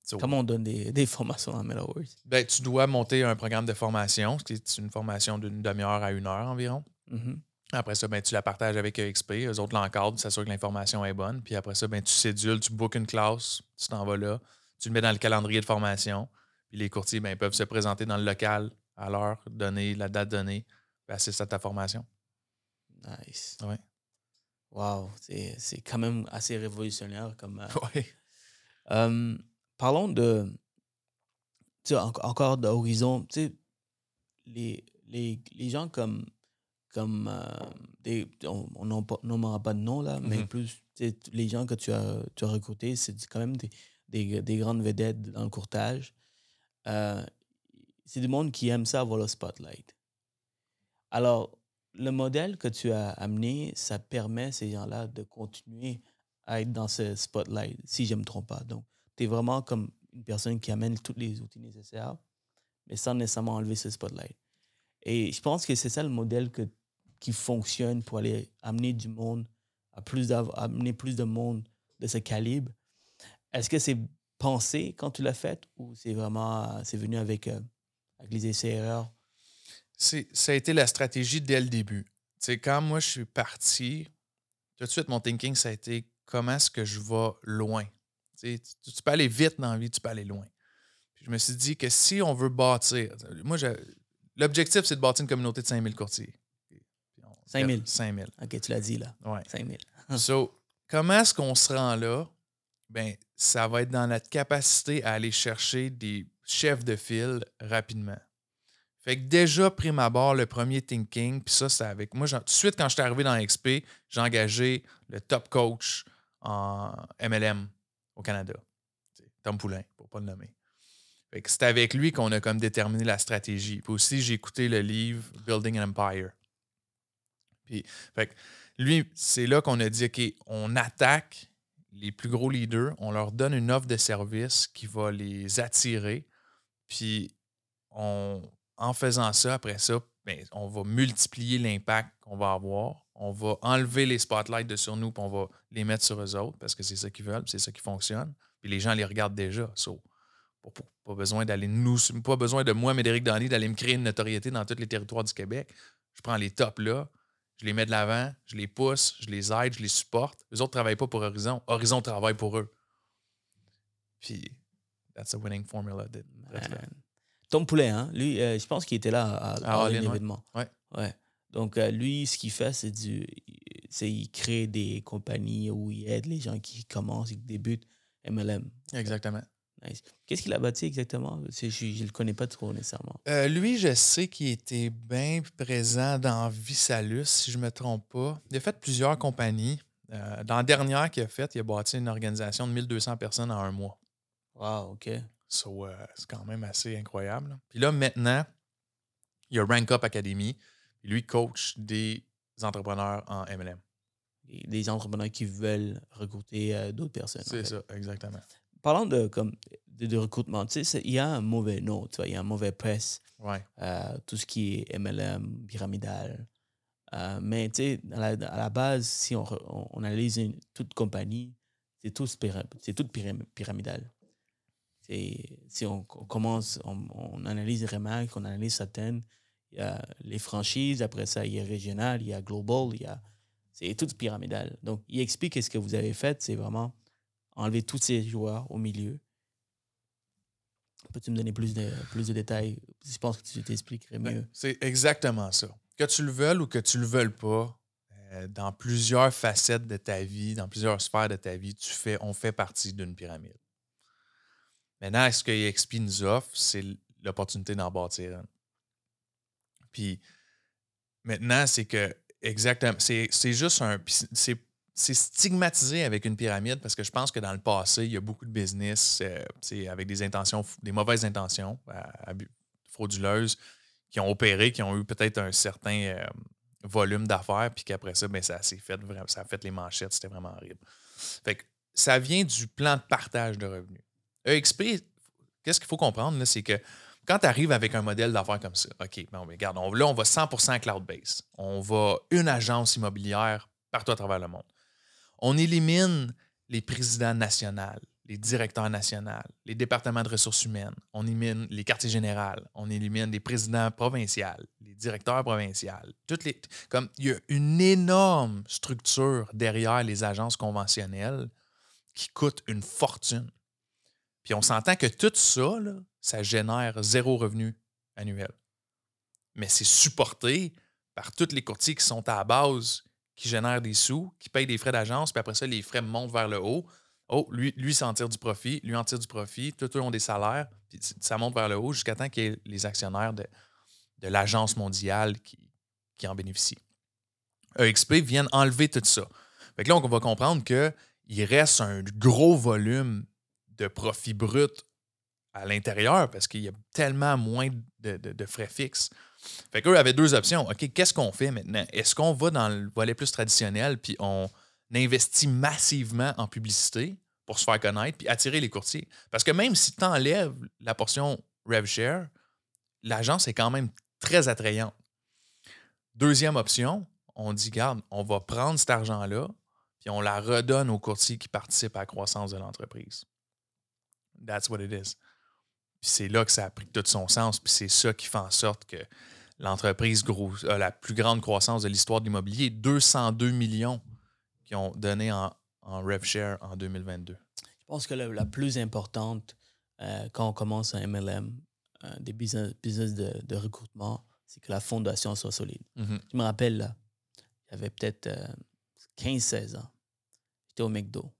A: So,
B: Comment on donne des, des formations dans le Metaverse?
A: ben, tu dois monter un programme de formation, qui est une formation d'une demi-heure à une heure environ.
B: Mhm.
A: Après ça, ben, tu la partages avec EXP. Eux autres l'encadrent, s'assurent que l'information est bonne. Puis après ça, ben, tu cédules, tu bookes une classe, tu t'en vas là, tu le mets dans le calendrier de formation. Puis les courtiers ben, peuvent se présenter dans le local à l'heure donnée, la date donnée, puis assister à ta formation.
B: Nice.
A: Ouais.
B: Wow, c'est quand même assez révolutionnaire comme. euh,
A: Oui.
B: Euh, parlons de. En- encore d'horizon. Les, les, les gens comme. comme euh, des, on n'en pas- de nom là, mais
A: Mhm.
B: plus. les gens que tu as, tu as recrutés, c'est quand même des, des, des grandes vedettes dans le courtage. Euh, c'est du monde qui aime ça avoir le spotlight. Alors, le modèle que tu as amené, ça permet à ces gens-là de continuer à être dans ce spotlight, si je ne me trompe pas. Donc, tu es vraiment comme une personne qui amène tous les outils nécessaires, mais sans nécessairement enlever ce spotlight. Et je pense que c'est ça le modèle qui fonctionne pour aller amener du monde, amener plus de monde de ce calibre. Est-ce que c'est pensé quand tu l'as fait ou c'est vraiment, c'est venu avec, euh, avec les essais-erreurs?
A: C'est- Ça a été la stratégie dès le début. Quand moi, je suis parti, tout de suite, mon thinking, ça a été comment est-ce que je vais loin? Tu, peux aller vite dans la vie, tu peux aller loin. Puis je me suis dit que si on veut bâtir, moi, je- l'objectif, c'est de bâtir une communauté de 5000 courtiers. Puis on-
B: 5000.
A: 5000.
B: Ok, tu l'as dit là,
A: Ouais.
B: 5000.
A: So, comment est-ce qu'on se rend là? Ben, ça va être dans notre capacité à aller chercher des chefs de file rapidement. Fait que déjà, prime abord, le premier thinking, puis ça, c'est avec moi. Tout de suite, quand je suis arrivé dans XP, j'ai engagé le top coach en MLM au Canada. Tom Poulain, pour pas le nommer. Fait que c'est avec lui qu'on a comme déterminé la stratégie. Puis aussi, j'ai écouté le livre Building an Empire. Puis, fait que lui, c'est là qu'on a dit, OK, on attaque les plus gros leaders, on leur donne une offre de service qui va les attirer, puis on, en faisant ça, après ça, ben, on va multiplier l'impact qu'on va avoir. On va enlever les spotlights de sur nous, puis on va les mettre sur eux autres parce que c'est ça qu'ils veulent, c'est ça qui fonctionne. Puis les gens les regardent déjà. So, pas, pas besoin d'aller nous, pas besoin de moi, Médéric Dandy, d'aller me créer une notoriété dans tous les territoires du Québec. Je prends les tops là, je les mets de l'avant, je les pousse, je les aide, je les supporte. Les autres ne travaillent pas pour Horizon. Horizon travaille pour eux. Puis, that's a winning formula.
B: Tom Poulet, hein, lui, euh, je pense qu'il était là à, à, l'événement.
A: Ouais.
B: ouais. Donc, euh, lui, ce qu'il fait, c'est du. C'est il crée des compagnies où il aide les gens qui commencent, qui débutent MLM.
A: Exactement.
B: Qu'est-ce qu'il a bâti exactement? Je ne le connais pas trop nécessairement.
A: Euh, lui, je sais qu'il était bien présent dans Visalus, si je ne me trompe pas. Il a fait plusieurs compagnies. Dans la dernière qu'il a faite, il a bâti une organisation de 1200 personnes en un mois.
B: Wow, OK.
A: So, euh, c'est quand même assez incroyable. Puis là, maintenant, il y a Rank Up Academy. Lui coach des entrepreneurs en MLM.
B: Des entrepreneurs qui veulent recruter d'autres personnes.
A: C'est ça, exactement
B: parlant de, comme, de, recrutement, tu sais, il y a un mauvais nom, tu vois, il y a un mauvais presse. Euh, tout ce qui est MLM, pyramidal. Euh, mais tu sais, à la, base, si on, on, analyse toute compagnie, c'est tout, c'est tout pyramidal. Si on, commence, on, analyse vraiment, on analyse certaines, il y a les franchises, après ça, il y a régional, il y a global, il y a. C'est tout pyramidal. Donc, il explique ce que vous avez fait, c'est vraiment enlever tous ces joueurs au milieu. Peux-tu me donner plus de, plus de détails? Je pense que tu t'expliquerais ben, mieux.
A: C'est exactement ça. Que tu le veuilles ou que tu le veuilles pas, euh, dans plusieurs facettes de ta vie, dans plusieurs sphères de ta vie, tu fais, on fait partie d'une pyramide. Maintenant, ce que EXP nous offre, c'est l'opportunité d'en bâtir Puis maintenant, c'est que exactement, c'est juste un. C'est stigmatisé avec une pyramide parce que je pense que dans le passé, il y a beaucoup de business euh, avec des intentions, des mauvaises intentions frauduleuses qui ont opéré, qui ont eu peut-être un certain euh, volume d'affaires, puis qu'après ça, ben, ça s'est fait ça a fait les manchettes, c'était vraiment horrible. Fait que ça vient du plan de partage de revenus. EXP, qu'est-ce qu'il faut comprendre, c'est que quand tu arrives avec un modèle d'affaires comme ça, OK, bon, regarde, là, on va 100% cloud-based. On va une agence immobilière partout à travers le monde. On élimine les présidents nationaux, les directeurs nationaux, les départements de ressources humaines, on élimine les quartiers généraux, on élimine les présidents provinciaux, les directeurs provinciaux. Il y a une énorme structure derrière les agences conventionnelles qui coûte une fortune. Puis on s'entend que tout ça, ça génère zéro revenu annuel. Mais c'est supporté par tous les courtiers qui sont à la base qui génère des sous, qui paye des frais d'agence, puis après ça, les frais montent vers le haut. Oh, lui, lui s'en tire du profit, lui en tire du profit, tout le ont des salaires, puis ça monte vers le haut jusqu'à temps qu'il y ait les actionnaires de, de l'agence mondiale qui, qui en bénéficient. EXP viennent enlever tout ça. Fait que là, on va comprendre qu'il reste un gros volume de profit brut à l'intérieur parce qu'il y a tellement moins de, de frais fixes. Fait qu'eux avaient deux options. OK, qu'est-ce qu'on fait maintenant? Est-ce qu'on va dans le volet plus traditionnel puis on investit massivement en publicité pour se faire connaître puis attirer les courtiers? Parce que même si tu enlèves la portion RevShare, l'agence est quand même très attrayante. Deuxième option, on dit, garde, on va prendre cet argent-là puis on la redonne aux courtiers qui participent à la croissance de l'entreprise. That's what it is. C'est là que ça a pris tout son sens. Puis c'est ça qui fait en sorte que l'entreprise a la plus grande croissance de l'histoire de l'immobilier. 202 millions qui ont donné en, en RevShare en 2022.
B: Je pense que la, plus importante euh, quand on commence un MLM, euh, des business, business de, recrutement, c'est que la fondation soit solide.
A: Mm-hmm.
B: Je me rappelle, là, j'avais peut-être 15-16 euh, ans. J'étais au McDo.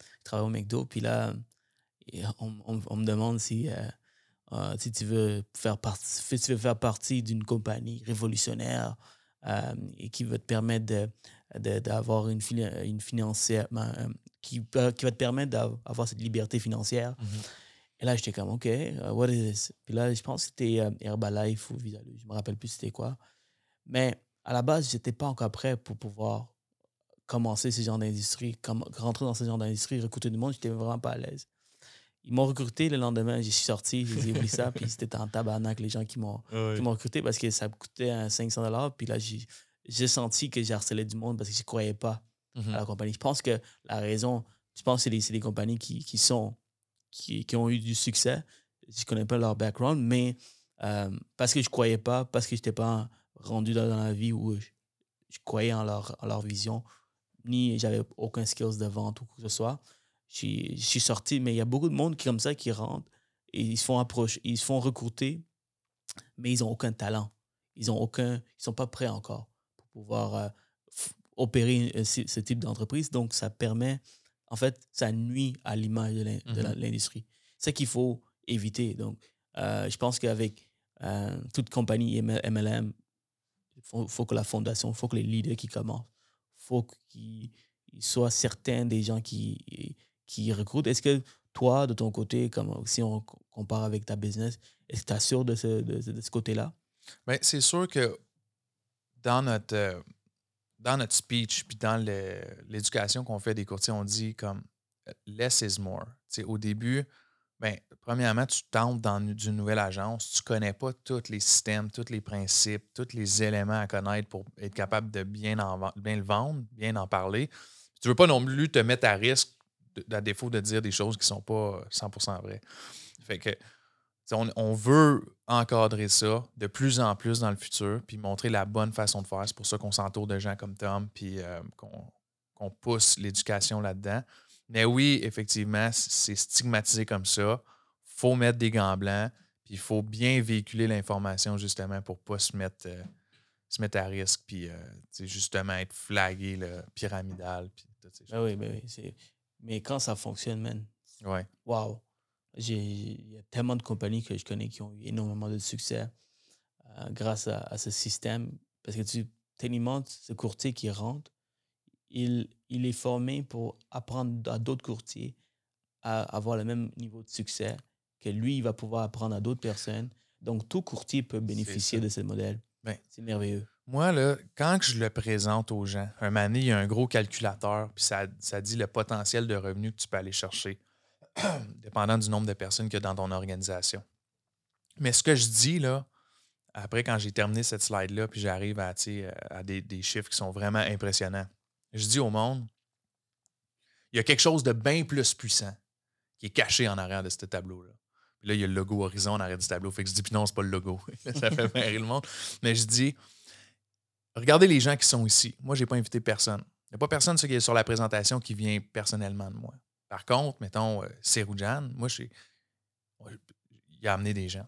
B: Je travaillais au McDo, puis là, on, me demande si, euh, euh, si tu, veux faire partie, tu veux faire partie d'une compagnie révolutionnaire euh, et qui va te permettre d'avoir une, une financière, qui, qui va te permettre d'avoir cette liberté financière.
A: Mm-hmm.
B: Et là, j'étais comme, OK, what is this? Puis là, je pense que c'était Herbalife ou Visalus. Je me rappelle plus c'était quoi. Mais à la base, je n'étais pas encore prêt pour pouvoir commencer ce genre d'industrie, rentrer dans ce genre d'industrie, recruter du monde. J'étais vraiment pas à l'aise. Ils m'ont recruté le lendemain, je suis sorti, j'ai dit, oublie ça, puis c'était en tabarnak les gens qui m'ont qui m'ont recruté parce que ça me coûtait un 500 Puis là, j'ai senti que j'ai harcelé du monde parce que je ne croyais pas
A: Mhm.
B: à la compagnie. Je pense que la raison, je pense que c'est des, c'est des compagnies qui, qui sont, qui, qui ont eu du succès. Je ne connais pas leur background, mais euh, parce que je ne croyais pas, parce que je n'étais pas rendu dans, dans la vie où je, je croyais en leur, en leur vision, ni j'avais aucun skills de vente ou quoi que ce soit. Je suis, sorti, mais il y a beaucoup de monde qui, comme ça qui rentrent et ils se font approcher, ils se font recruter, mais ils n'ont aucun talent. Ils ont aucun, ils sont pas prêts encore pour pouvoir euh, opérer euh, ce, ce type d'entreprise. Donc, ça permet, en fait, ça nuit à l'image de l'in- de la-
A: Mhm.
B: l'industrie. C'est qu'il faut éviter. Donc, euh, je pense qu'avec toute compagnie MLM, il faut, faut que la fondation, il faut que les leaders qui commencent, il faut qu'ils ils soient certains des gens qui, qui recrutent. Est-ce que toi, de ton côté, comme si on co- compare avec ta business, est-ce que tu es sûr de ce, de, ce côté-là?
A: Ben, c'est sûr que dans notre, euh, dans notre speech puis dans l'éducation qu'on fait des courtiers, on dit comme euh, less is more. Au début, ben, premièrement, tu tentes dans une nouvelle agence, tu ne connais pas tous les systèmes, tous les principes, tous les éléments à connaître pour être capable de bien, en, bien le vendre, bien en parler. Tu ne veux pas non plus te mettre à risque à défaut de dire des choses qui ne sont pas euh, 100% vraies. Fait que On, on veut encadrer ça de plus en plus dans le futur, puis montrer la bonne façon de faire. C'est pour ça qu'on s'entoure de gens comme Tom, puis euh, qu'on pousse l'éducation là-dedans. Mais oui, effectivement, c'est stigmatisé comme ça. faut mettre des gants blancs, puis il faut bien véhiculer l'information justement pour ne pas se mettre, euh, se mettre à risque, puis euh, justement être flagué, là, pyramidal, puis toutes ces
B: Ben oui, ben oui. Mais quand ça fonctionne, man,
A: Ouais.
B: wow. J'ai- Il y a tellement de compagnies que je connais qui ont eu énormément de succès euh, grâce à, à ce système. Parce que tu, techniquement, ce courtier qui rentre, il, il est formé pour apprendre à d'autres courtiers à avoir le même niveau de succès que lui, il va pouvoir apprendre à d'autres personnes. Donc, tout courtier peut bénéficier de ce modèle.
A: Ben,
B: C'est merveilleux.
A: Moi, là, quand je le présente aux gens, un donné, il y a un gros calculateur, puis ça, ça dit le potentiel de revenus que tu peux aller chercher, dépendant du nombre de personnes qu'il y a dans ton organisation. Mais ce que je dis, là, après, quand j'ai terminé cette slide-là, puis j'arrive à, à des, des chiffres qui sont vraiment impressionnants, je dis au monde, il y a quelque chose de bien plus puissant qui est caché en arrière de ce tableau-là. Puis là, il y a le logo Horizon en arrière du tableau. Fait que je dis, puis non, c'est pas le logo. ça fait rire le monde. Mais je dis, regardez les gens qui sont ici. Moi, je n'ai pas invité personne. Il n'y a pas personne sur la présentation qui vient personnellement de moi. Par contre, mettons, euh, Seroujan, moi, il a amené des gens.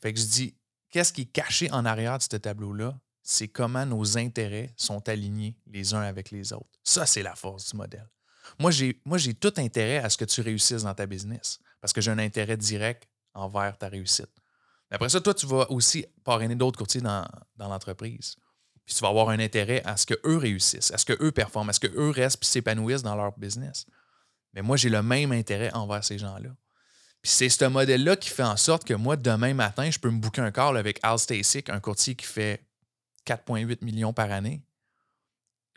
A: Fait que je dis, qu'est-ce qui est caché en arrière de ce tableau-là? C'est comment nos intérêts sont alignés les uns avec les autres. Ça, c'est la force du modèle. Moi, j'ai, tout intérêt à ce que tu réussisses dans ta business parce que j'ai un intérêt direct envers ta réussite. Après ça, toi, tu vas aussi parrainer d'autres courtiers dans l'entreprise. Puis tu vas avoir un intérêt à ce qu'eux réussissent, à ce qu'eux performent, à ce qu'eux restent et s'épanouissent dans leur business. Mais moi, j'ai le même intérêt envers ces gens-là. Puis c'est ce modèle-là qui fait en sorte que moi, demain matin, je peux me booker un call avec Al Stasic, un courtier qui fait 4,8 millions par année,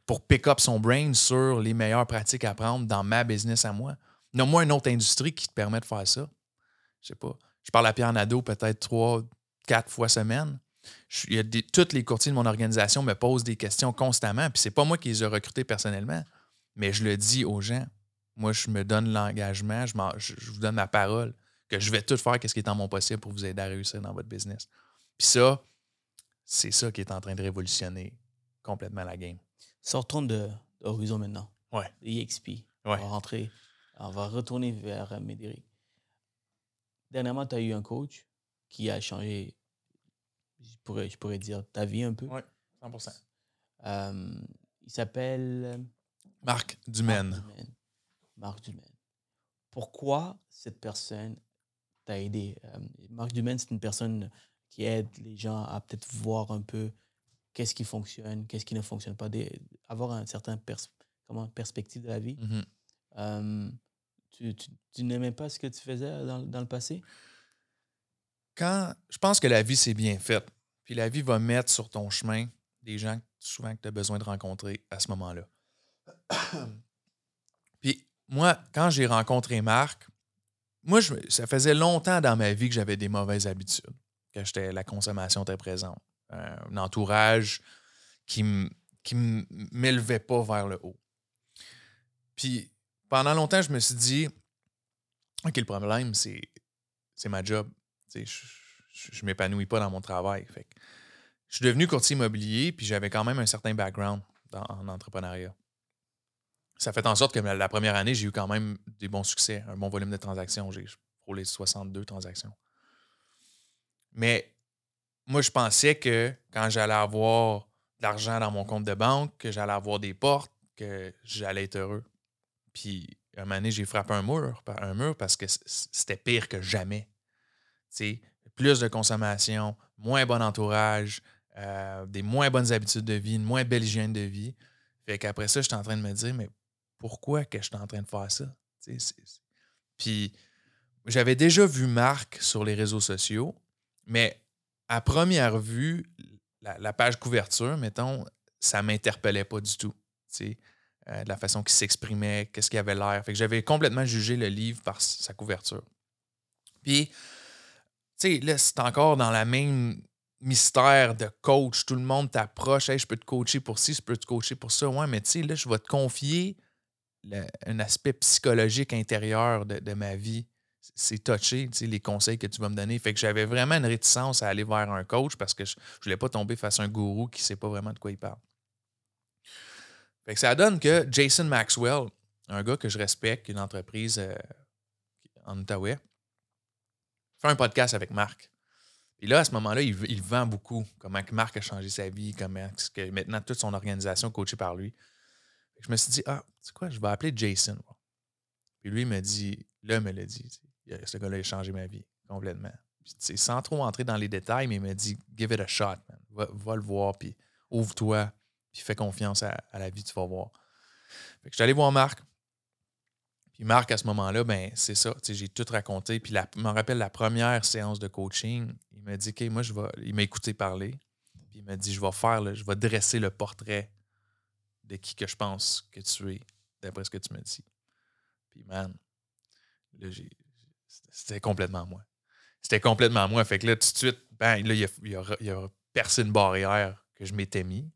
A: pour pick up son brain sur les meilleures pratiques à prendre dans ma business à moi. Nomme-moi une autre industrie qui te permet de faire ça. Je sais pas. Je parle à Pierre Nadeau peut-être trois, quatre fois semaine. Je- il y a des, tous les courtiers de mon organisation me posent des questions constamment. Puis c'est pas moi qui les ai recrutés personnellement, mais je le dis aux gens. Moi, je me donne l'engagement, je, je- je vous donne ma parole que je vais tout faire ce qui est en mon possible pour vous aider à réussir dans votre business. Puis ça, c'est ça qui est en train de révolutionner complètement la game.
B: Sortons de d'Horizon maintenant.
A: Ouais.
B: De EXP.
A: Ouais.
B: On va rentrer, on va retourner vers Médéric. Dernièrement, tu as eu un coach qui a changé, pourrais, je pourrais dire, ta vie un peu.
A: Ouais. 100
B: Euh, il s'appelle euh,
A: Marc
B: Marc
A: Dumaine.
B: Marc Dumaine. Pourquoi cette personne t'a aidé? Euh, Marc Dumaine, c'est une personne qui aide les gens à peut-être voir un peu qu'est-ce qui fonctionne, qu'est-ce qui ne fonctionne pas, des- avoir un certain pers comment, perspective de la vie.
A: Mhm.
B: Euh, tu tu, tu n'aimais pas ce que tu faisais dans, dans le passé?
A: quand je pense que la vie, c'est bien fait. Puis la vie va mettre sur ton chemin des gens souvent que tu as besoin de rencontrer à ce moment-là. Puis moi, quand j'ai rencontré Marc, moi, je, ça faisait longtemps dans ma vie que j'avais des mauvaises habitudes, que j'étais la consommation très présente. Euh, un entourage qui ne m'élevait pas vers le haut. Puis pendant longtemps, je me suis dit, OK, le problème, c'est, ma job. Ne m'épanouis pas dans mon travail. Fait je suis devenu courtier immobilier, puis j'avais quand même un certain background en entrepreneuriat. Ça fait en sorte que la première année, j'ai eu quand même des bons succès, un bon volume de transactions. J'ai frôlé 62 transactions. Mais moi, je pensais que quand j'allais avoir de l'argent dans mon compte de banque, que j'allais avoir des portes, que j'allais être heureux. Puis, un moment donné, j'ai frappé un mur, un mur parce que c'était pire que jamais. sais, plus de consommation, moins bon entourage, euh, des moins bonnes habitudes de vie, une moins belle hygiène de vie. Fait qu'après ça, j'étais en train de me dire, mais pourquoi que je suis en train de faire ça? Puis, j'avais déjà vu Marc sur les réseaux sociaux, mais à première vue, la, page couverture, mettons, ça ne m'interpellait pas du tout. Euh, de la façon qu'il s'exprimait, qu'est-ce qu'il avait l'air. Fait que j'avais complètement jugé le livre par sa couverture. Puis, sais, là, c'est encore dans la même mystère de coach. Tout le monde t'approche. Je peux te coacher pour ci, je peux te coacher pour ça. Ouais, mais tu sais, là, je vais te confier un aspect psychologique intérieur de ma vie c'est touché, les conseils que tu vas me donner. Fait que j'avais vraiment une réticence à aller vers un coach parce que je ne voulais pas tomber face à un gourou qui ne sait pas vraiment de quoi il parle. Fait que ça donne que Jason Maxwell, un gars que je respecte, une entreprise euh, en Outaouais, fait un podcast avec Marc. Et là, à ce moment-là, il, vend beaucoup comment Marc a changé sa vie, comment que maintenant toute son organisation coachée par lui. Je me suis dit, ah, tu sais quoi, je vais appeler Jason. Puis lui, il m'a dit, là, il me l'a dit, ce gars-là a changé ma vie complètement. sans trop entrer dans les détails, mais il m'a dit Give it a shot, man. Va, le voir, puis ouvre-toi, puis fais confiance à, la vie, tu vas voir. Fait que je suis allé voir Marc. Puis Marc, à ce moment-là, ben c'est ça. J'ai tout raconté. Puis je me rappelle la première séance de coaching. Il m'a dit OK, moi, je vais. Il m'a écouté parler. Puis il m'a dit Je vais faire, je vais dresser le portrait de qui que je pense que tu es, d'après ce que tu me dis. Puis man, là, c'était complètement moi. C'était complètement moi. Fait que là, tout de suite, ben, là, il a, il, a, percé une barrière que je m'étais mis.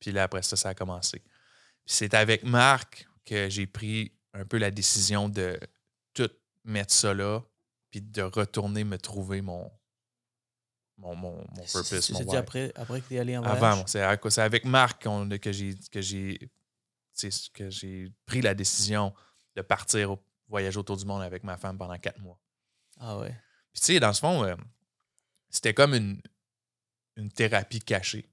A: Puis là, après ça, ça a commencé. Puis c'est avec Marc que j'ai pris un peu la décision de tout mettre ça là, puis de retourner me trouver mon, mon, mon, mon purpose.
B: C'est après, après que tu es allé en
A: voyage? Avant, c'est avec Marc que j'ai que j'ai pris la décision de partir au, voyager autour du monde avec ma femme pendant quatre mois.
B: Ah ouais.
A: Puis tu sais, dans ce fond, euh, c'était comme une, une thérapie cachée.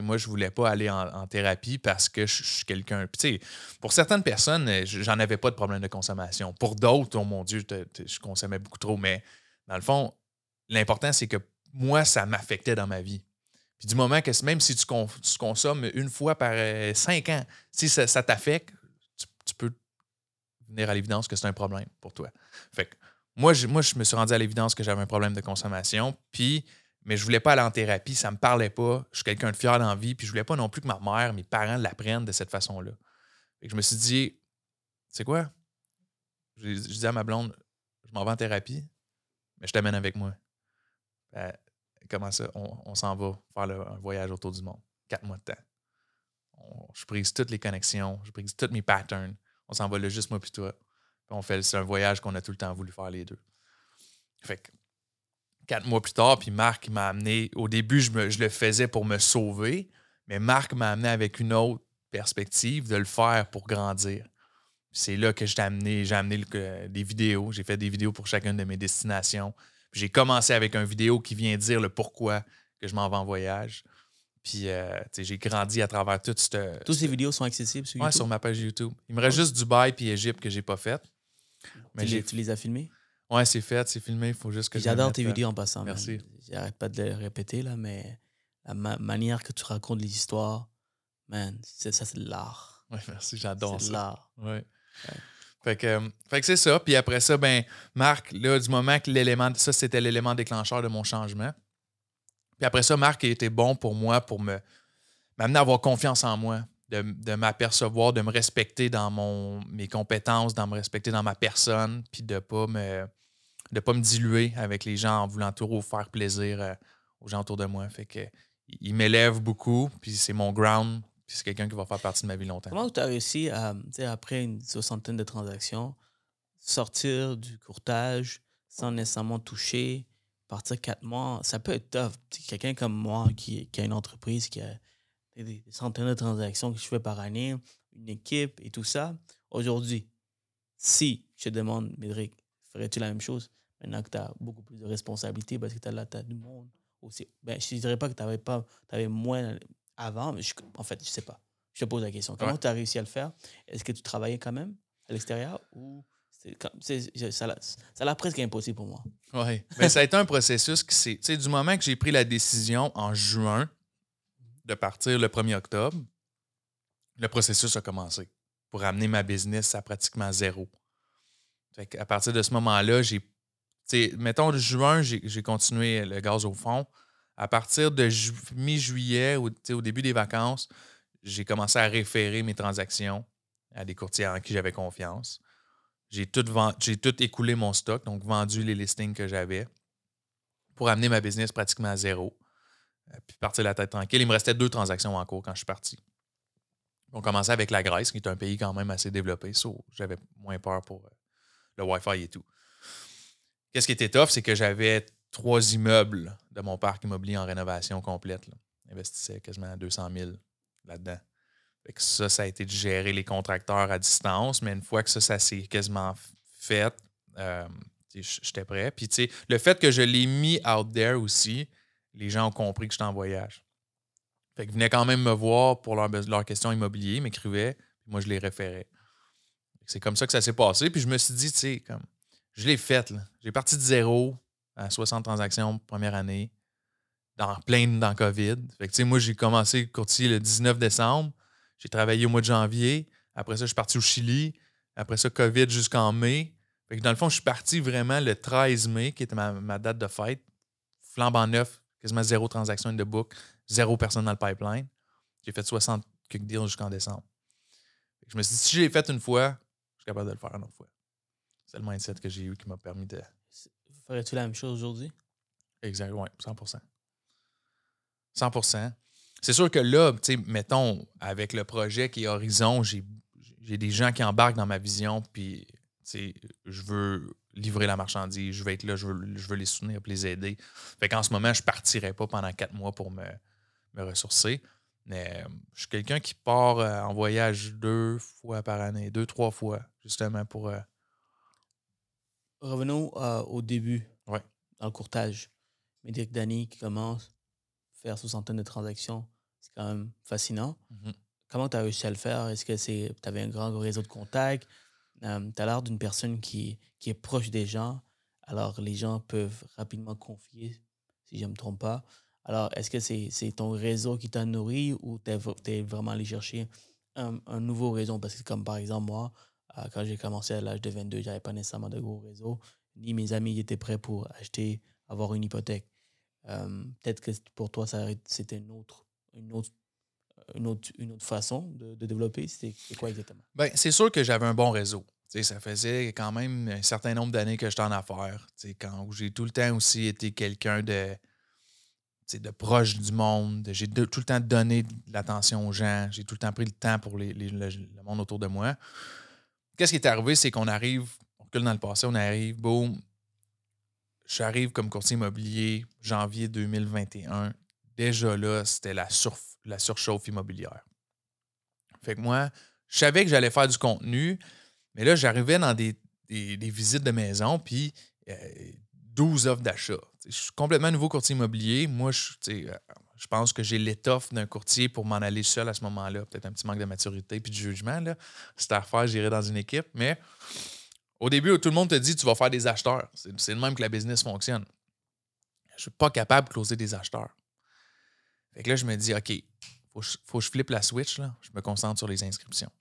A: Moi, je voulais pas aller en, thérapie parce que je, suis quelqu'un. Pour certaines personnes, euh, j'en avais pas de problème de consommation. Pour d'autres, oh mon Dieu, je consommais beaucoup trop. Mais dans le fond, l'important, c'est que moi, ça m'affectait dans ma vie. Puis du moment que même si tu, consommes une fois par euh, cinq ans, si ça, ça t'affecte, tu, peux venir à l'évidence que c'est un problème pour toi. Fait que moi, je, moi, je me suis rendu à l'évidence que j'avais un problème de consommation, puis, mais je voulais pas aller en thérapie, ça me parlait pas. Je suis quelqu'un de fier dans la vie, puis je voulais pas non plus que ma mère, mes parents l'apprennent de cette façon-là. Que je me suis dit, c'est quoi? Je, disais à ma blonde, je m'en vais en thérapie, mais je t'amène avec moi. Ben, comment ça? On, s'en va faire un voyage autour du monde. Quatre mois de temps. je prise toutes les connexions, je prise tous mes patterns on s'en va là juste moi puis toi. on fait, c'est un voyage qu'on a tout le temps voulu faire les deux. Fait que quatre mois plus tard, puis Marc m'a amené. Au début, je, le faisais pour me sauver, mais Marc m'a amené avec une autre perspective de le faire pour grandir. C'est là que j'ai amené, j'ai amené des vidéos. J'ai fait des vidéos pour chacune de mes destinations. J'ai commencé avec une vidéo qui vient dire le pourquoi que je m'en vais en voyage. Puis, euh, j'ai grandi à travers tout ce.
B: Toutes ces vidéos sont accessibles sur YouTube?
A: Sur ma page YouTube. Il me reste juste Dubaï puis Égypte que j'ai pas fait.
B: Mais tu, les, tu les as filmés?
A: Oui, c'est fait, c'est filmé. Il faut juste que
B: J'adore tes vidéos en passant.
A: Merci.
B: J'arrête pas de le répéter, là, mais la manière que tu racontes les histoires, man, ça, c'est de l'art.
A: Oui, merci, j'adore ça.
B: C'est l'art.
A: Oui. Fait que, euh, fait que c'est ça. Puis après ça, ben, Marc, là, du moment que l'élément, ça, c'était l'élément déclencheur de mon changement. Puis après ça, Marc a été bon pour moi pour me m'amener à avoir confiance en moi, de, de m'apercevoir, de me respecter dans mon, mes compétences, de me respecter dans ma personne, puis de pas me de pas me diluer avec les gens en voulant trop faire plaisir euh, aux gens autour de moi. Fait que il m'élève beaucoup, puis c'est mon ground, puis c'est quelqu'un qui va faire partie de ma vie longtemps.
B: Comment tu as réussi à, après une soixantaine de transactions, sortir du courtage sans nécessairement toucher, partir quatre mois? Ça peut être tough. Quelqu'un comme moi qui, qui, a une entreprise, qui a des, centaines de transactions que je fais par année, une équipe et tout ça. Aujourd'hui, si je te demande, Médric, ferais-tu la même chose? Maintenant que tu as beaucoup plus de responsabilités parce que tu as la du monde aussi. Ben, je ne dirais pas que tu avais, pas, avais moins avant, mais en fait, je ne sais pas. Je te pose la question. Comment tu as réussi à le faire? Est-ce que tu travaillais quand même à l'extérieur ou ça l'a presque impossible pour moi?
A: Oui. Mais ça a été un processus qui s'est. Tu sais, du moment que j'ai pris la décision en juin de partir le 1er octobre, le processus a commencé pour amener ma business à pratiquement zéro. Fait à partir de ce moment-là, j'ai mettons, juin, j'ai continué le gaz au fond. À partir de mi-juillet, au, début des vacances, j'ai commencé à référer mes transactions à des courtiers en qui j'avais confiance. J'ai tout, tout écoulé mon stock, donc vendu les listings que j'avais pour amener ma business pratiquement à zéro. Euh, puis partir la tête tranquille. Il me restait deux transactions en cours quand je suis parti. On commençait avec la Grèce, qui est un pays quand même assez développé. j'avais moins peur pour euh, le Wi-Fi et tout. Qu'est-ce qui était tough, c'est que j'avais trois immeubles de mon parc immobilier en rénovation complète. J'investissais quasiment 200 000 là-dedans. ça, ça a été de gérer les contracteurs à distance, mais une fois que ça, ça s'est quasiment fait, euh, j'étais prêt. Puis, le fait que je l'ai mis out there aussi, les gens ont compris que j'étais en voyage. Fait qu'ils venaient quand même me voir pour leurs leur questions immobilier, m'écrivaient, puis moi, je les référais. C'est comme ça que ça s'est passé. Puis je me suis dit, tu sais, comme je l'ai faite. J'ai parti de zéro à 60 transactions première année, dans plein dans COVID. Moi, j'ai commencé courtier le 19 décembre. J'ai travaillé au mois de janvier. Après ça, je suis parti au Chili. Après ça, COVID jusqu'en mai. Dans le fond, je suis parti vraiment le 13 mai, qui était ma, date de fête. Flambant neuf, quasiment zéro transaction de book, zéro personne dans le pipeline. J'ai fait 60 quick deals jusqu'en décembre. je me suis dit, si j'ai fait une fois, je suis capable de le faire une autre fois. C'est le mindset que j'ai eu qui m'a permis de.
B: Ferais-tu la même chose aujourd'hui?
A: Exactement, oui, 100% 100% C'est sûr que là, mettons, avec le projet qui est Horizon, j'ai des gens qui embarquent dans ma vision, puis je veux livrer la marchandise, je veux être là, je veux, les soutenir, puis les aider. Fait qu'en ce moment, je ne partirai pas pendant quatre mois pour me, me ressourcer. Mais je suis quelqu'un qui part euh, en voyage deux fois par année, deux, trois fois, justement pour euh,
B: Revenons euh, au début,
A: ouais.
B: dans le courtage. Médéric Dany qui commence à faire soixantaine de transactions, c'est quand même fascinant. Mm-hmm. Comment tu as réussi à le faire? Est-ce que tu avais un grand réseau de contacts? Euh, tu as l'air d'une personne qui, qui est proche des gens, alors les gens peuvent rapidement confier, si je ne me trompe pas. Alors, est-ce que c'est ton réseau qui t'a nourri ou tu es, vraiment allé chercher un, un, nouveau réseau? Parce que, comme par exemple, moi, quand j'ai commencé à l'âge de 22, je n'avais pas nécessairement de gros réseau, ni mes amis étaient prêts pour acheter, avoir une hypothèque. Euh, peut-être que pour toi, c'était une autre, une, autre, une, autre, une autre façon de, développer. C'était quoi exactement?
A: Ben, c'est sûr que j'avais un bon réseau. ça faisait quand même un certain nombre d'années que j'étais en affaires. Quand j'ai tout le temps aussi été quelqu'un de, de proche du monde. J'ai tout le temps donné de l'attention aux gens. J'ai tout le temps pris le temps pour le monde autour de moi. Qu'est-ce qui est arrivé, c'est qu'on arrive, on recule dans le passé, on arrive, boum, j'arrive comme courtier immobilier janvier 2021. Déjà là, c'était la, la surchauffe immobilière. Fait que moi, je savais que j'allais faire du contenu, mais là, j'arrivais dans des, visites de maison, puis 12 euh, offres d'achat. Je suis complètement nouveau courtier immobilier. Moi, je, euh, je pense que j'ai l'étoffe d'un courtier pour m'en aller seul à ce moment-là. Peut-être un petit manque de maturité puis de jugement. C'est à faire, j'irai dans une équipe. Mais au début, tout le monde te dit tu vas faire des acheteurs. C'est le même que la business fonctionne. Je ne suis pas capable de closer des acheteurs. Fait que là, je me dis, OK, faut, faut que je flippe la switch. Là. Je me concentre sur les inscriptions.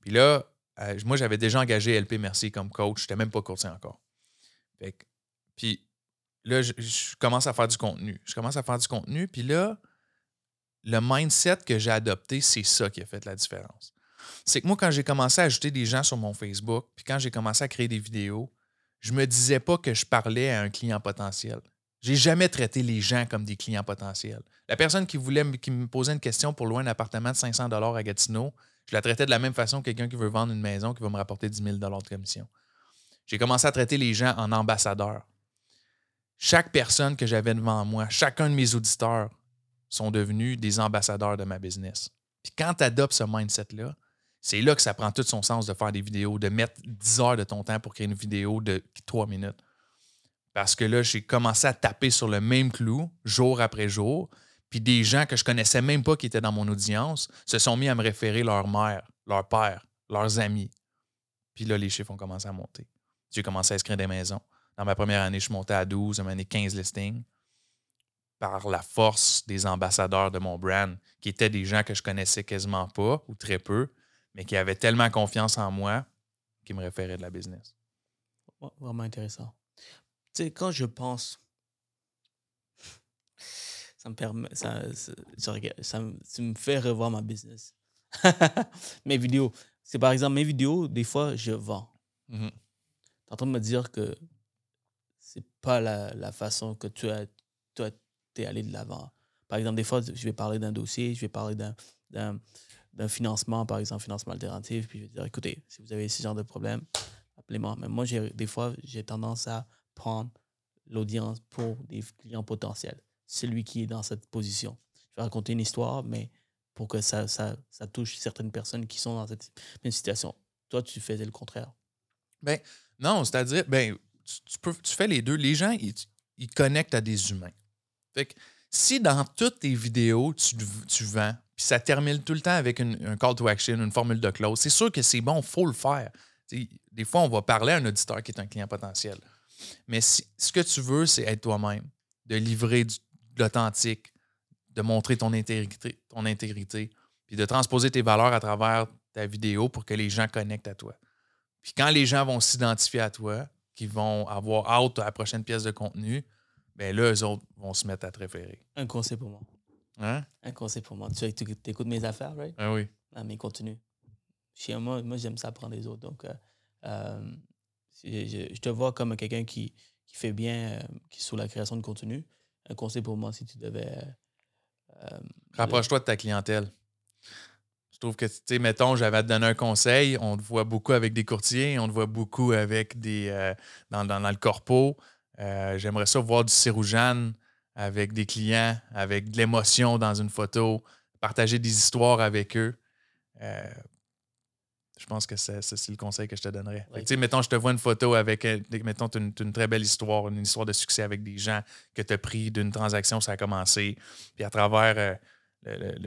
A: Puis là, euh, moi, j'avais déjà engagé LP Mercier comme coach. Je n'étais même pas courtier encore. Fait que, puis là, je, commence à faire du contenu. Je commence à faire du contenu, puis là, le mindset que j'ai adopté, c'est ça qui a fait la différence. C'est que moi, quand j'ai commencé à ajouter des gens sur mon Facebook, puis quand j'ai commencé à créer des vidéos, je me disais pas que je parlais à un client potentiel. J'ai jamais traité les gens comme des clients potentiels. La personne qui voulait me posait une question pour louer un appartement de 500 dollars à Gatineau, je la traitais de la même façon que quelqu'un qui veut vendre une maison qui va me rapporter 10 000 de commission. J'ai commencé à traiter les gens en ambassadeurs. Chaque personne que j'avais devant moi, chacun de mes auditeurs sont devenus des ambassadeurs de ma business. Puis quand tu adoptes ce mindset-là, c'est là que ça prend tout son sens de faire des vidéos, de mettre 10 heures de ton temps pour créer une vidéo de 3 minutes. Parce que là, j'ai commencé à taper sur le même clou jour après jour. Puis des gens que je connaissais même pas qui étaient dans mon audience se sont mis à me référer leur mère, leur père, leurs amis. Puis là, les chiffres ont commencé à monter. J'ai commencé à inscrire des maisons. Dans ma première année, je suis monté à 12, à année 15 listings par la force des ambassadeurs de mon brand, qui étaient des gens que je connaissais quasiment pas ou très peu, mais qui avaient tellement confiance en moi qu'ils me référaient de la business.
B: Vraiment intéressant. Tu sais, quand je pense, ça me permet, ça, ça, me fait revoir ma business. mes vidéos. C'est par exemple, mes vidéos, des fois, je vends. Mm-hmm en train de me dire que c'est pas la, la, façon que tu as, toi, es allé de l'avant. Par exemple, des fois, je vais parler d'un dossier, je vais parler d'un financement, par exemple, financement alternatif, puis je vais dire, écoutez, si vous avez ce genre de problème, appelez-moi. Mais moi, des fois, j'ai tendance à prendre l'audience pour des clients potentiels, celui qui est dans cette position. Je vais raconter une histoire, mais pour que ça, ça, ça touche certaines personnes qui sont dans cette situation. Toi, tu faisais le contraire.
A: Bien, non, c'est-à-dire, ben, tu, peux, tu fais les deux. Les gens, ils, connectent à des humains. Fait que si dans toutes tes vidéos, tu, tu vends, puis ça termine tout le temps avec une, un call to action, une formule de close, c'est sûr que c'est bon, il faut le faire. des fois, on va parler à un auditeur qui est un client potentiel. Mais si, ce que tu veux, c'est être toi-même, de livrer de l'authentique, de montrer ton intégrité, ton intégrité, puis de transposer tes valeurs à travers ta vidéo pour que les gens connectent à toi. Puis quand les gens vont s'identifier à toi, qui vont avoir hâte à la prochaine pièce de contenu, ben là, eux autres vont se mettre à te référer.
B: Un conseil pour moi.
A: Hein?
B: Un conseil pour moi. Tu écoutes mes affaires, right?
A: Ah oui.
B: Ah, mes contenus. Chez moi, moi j'aime ça apprendre les autres. Donc, euh, euh, je, te vois comme quelqu'un qui, qui fait bien, euh, qui est sur la création de contenu. Un conseil pour moi, si tu devais.
A: Rapproche-toi de ta clientèle trouve que, tu sais, mettons, j'avais à te donner un conseil. On te voit beaucoup avec des courtiers, on te voit beaucoup avec des. Euh, dans, dans, le corpo. Euh, j'aimerais ça voir du Siroujane avec des clients, avec de l'émotion dans une photo, partager des histoires avec eux. Euh, je pense que c'est, le conseil que je te donnerais. Tu sais, mettons, je te vois une photo avec, mettons, une, une, très belle histoire, une histoire de succès avec des gens que tu as pris d'une transaction, ça a commencé. Puis à travers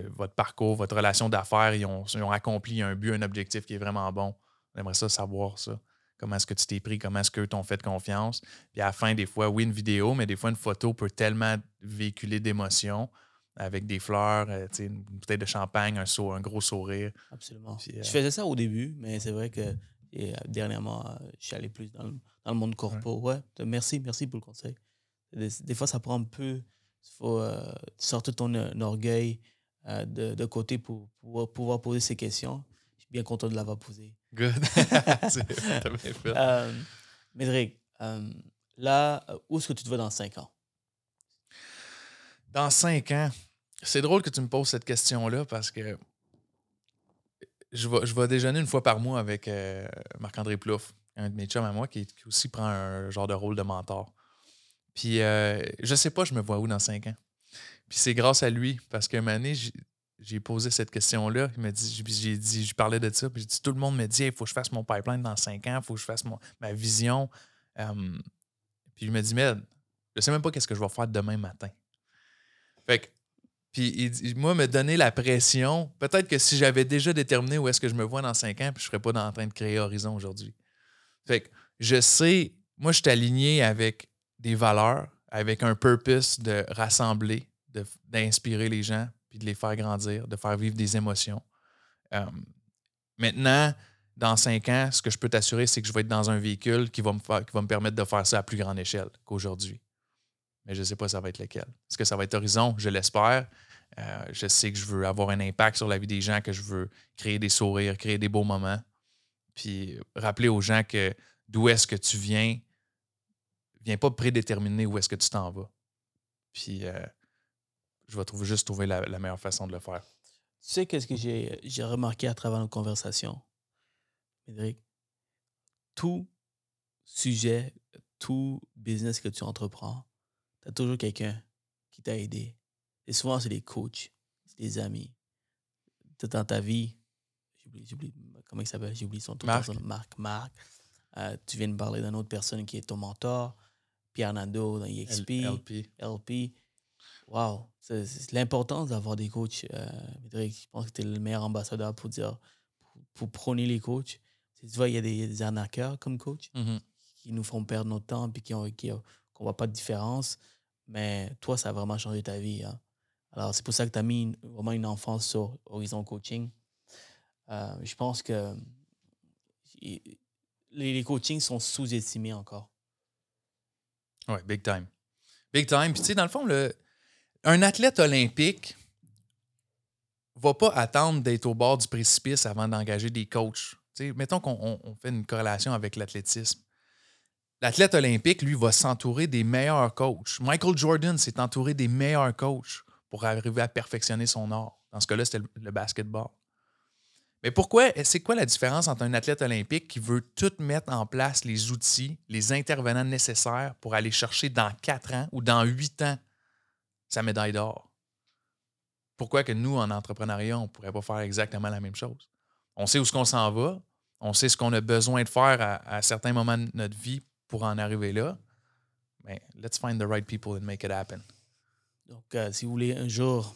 A: votre parcours, votre relation d'affaires, ils ont, accompli un but, un objectif qui est vraiment bon. J'aimerais ça savoir ça. Comment est-ce que tu t'es pris, comment est-ce qu'eux t'ont fait confiance? Puis à la fin, des fois, oui, une vidéo, mais des fois, une photo peut tellement véhiculer d'émotions avec des fleurs, euh, une bouteille de champagne, un, un gros sourire.
B: Absolument. je euh, faisais ça au début, mais c'est vrai que euh, dernièrement, je suis allé plus dans le, monde corpo. Ouais. merci, merci pour le conseil. des fois, ça prend un peu faut euh, sortir ton euh, orgueil euh, de, de, côté pour, pour, pouvoir poser ces questions. Je suis bien content de l'avoir posé.
A: Good.
B: euh, Médric, là, où est-ce que tu te vois dans cinq ans?
A: Dans cinq ans, c'est drôle que tu me poses cette question-là parce que je vais, je vais déjeuner une fois par mois avec Marc-André Plouffe, un de mes chums à moi qui, qui, aussi prend un genre de rôle de mentor. Puis euh, je sais pas, je me vois où dans cinq ans. Puis c'est grâce à lui, parce qu'un donné, j'ai posé cette question-là. Il m'a dit, j'ai dit, je parlais de ça, puis j'ai dit, tout le monde me dit, il faut que je fasse mon pipeline dans cinq ans, il faut que je fasse ma vision. puis il me dit, mais je sais même pas qu'est-ce que je vais faire demain matin. Fait que, puis il, moi, me donner la pression, peut-être que si j'avais déjà déterminé où est-ce que je me vois dans cinq ans, puis je serais pas en train de créer Horizon aujourd'hui. Fait que je sais, moi, je suis aligné avec des valeurs avec un purpose de rassembler, d'inspirer les gens, puis de les faire grandir, de faire vivre des émotions. Euh, maintenant, dans cinq ans, ce que je peux t'assurer, c'est que je vais être dans un véhicule qui va me, faire, qui va me permettre de faire ça à plus grande échelle qu'aujourd'hui. Mais je ne sais pas ça va être lequel. Est-ce que ça va être Horizon? Je l'espère. Euh, je sais que je veux avoir un impact sur la vie des gens, que je veux créer des sourires, créer des beaux moments. Puis rappeler aux gens que d'où est-ce que tu viens, viens pas prédéterminer où est-ce que tu t'en vas. Puis euh, je vais trouver, juste trouver la, meilleure façon de le faire.
B: Tu sais, qu'est-ce que j'ai, remarqué à travers nos conversations, Médéric? Tout sujet, tout business que tu entreprends, tu as toujours quelqu'un qui t'a aidé. Et souvent, c'est des coachs, c'est des amis. Dans ta vie, j'oublie, comment il s'appelle, j'ai oublié son nom. Marc. Marc. Euh, tu viens de parler d'une autre personne qui est ton mentor, Pierre Nando dans EXP, LP. LP. Wow, c'est l'importance d'avoir des coachs. Euh, je pense que tu es le meilleur ambassadeur pour dire, pour, prôner les coachs. Tu vois, il y a des, arnaqueurs comme coach
A: mm-hmm.
B: qui nous font perdre notre temps et qu'on qui, ne voit pas de différence. Mais toi, ça a vraiment changé ta vie. Hein. Alors, c'est pour ça que tu as mis vraiment une enfance sur Horizon Coaching. Euh, je pense que les, les coachings sont sous-estimés encore.
A: Oui, big time. Big time. Puis, tu sais, dans le fond, le, un athlète olympique va pas attendre d'être au bord du précipice avant d'engager des coachs. sais, mettons qu'on fait une corrélation avec l'athlétisme. L'athlète olympique, lui, va s'entourer des meilleurs coachs. Michael Jordan s'est entouré des meilleurs coachs pour arriver à perfectionner son art. Dans ce cas-là, c'était le basketball. Mais pourquoi, c'est quoi la différence entre un athlète olympique qui veut tout mettre en place les outils, les intervenants nécessaires pour aller chercher dans quatre ans ou dans huit ans sa médaille d'or? Pourquoi que nous, en entrepreneuriat, on ne pourrait pas faire exactement la même chose? On sait où ce qu'on s'en va, on sait ce qu'on a besoin de faire à, certains moments de notre vie pour en arriver là. Mais let's find the right people and make it happen.
B: Donc, euh, si vous voulez un jour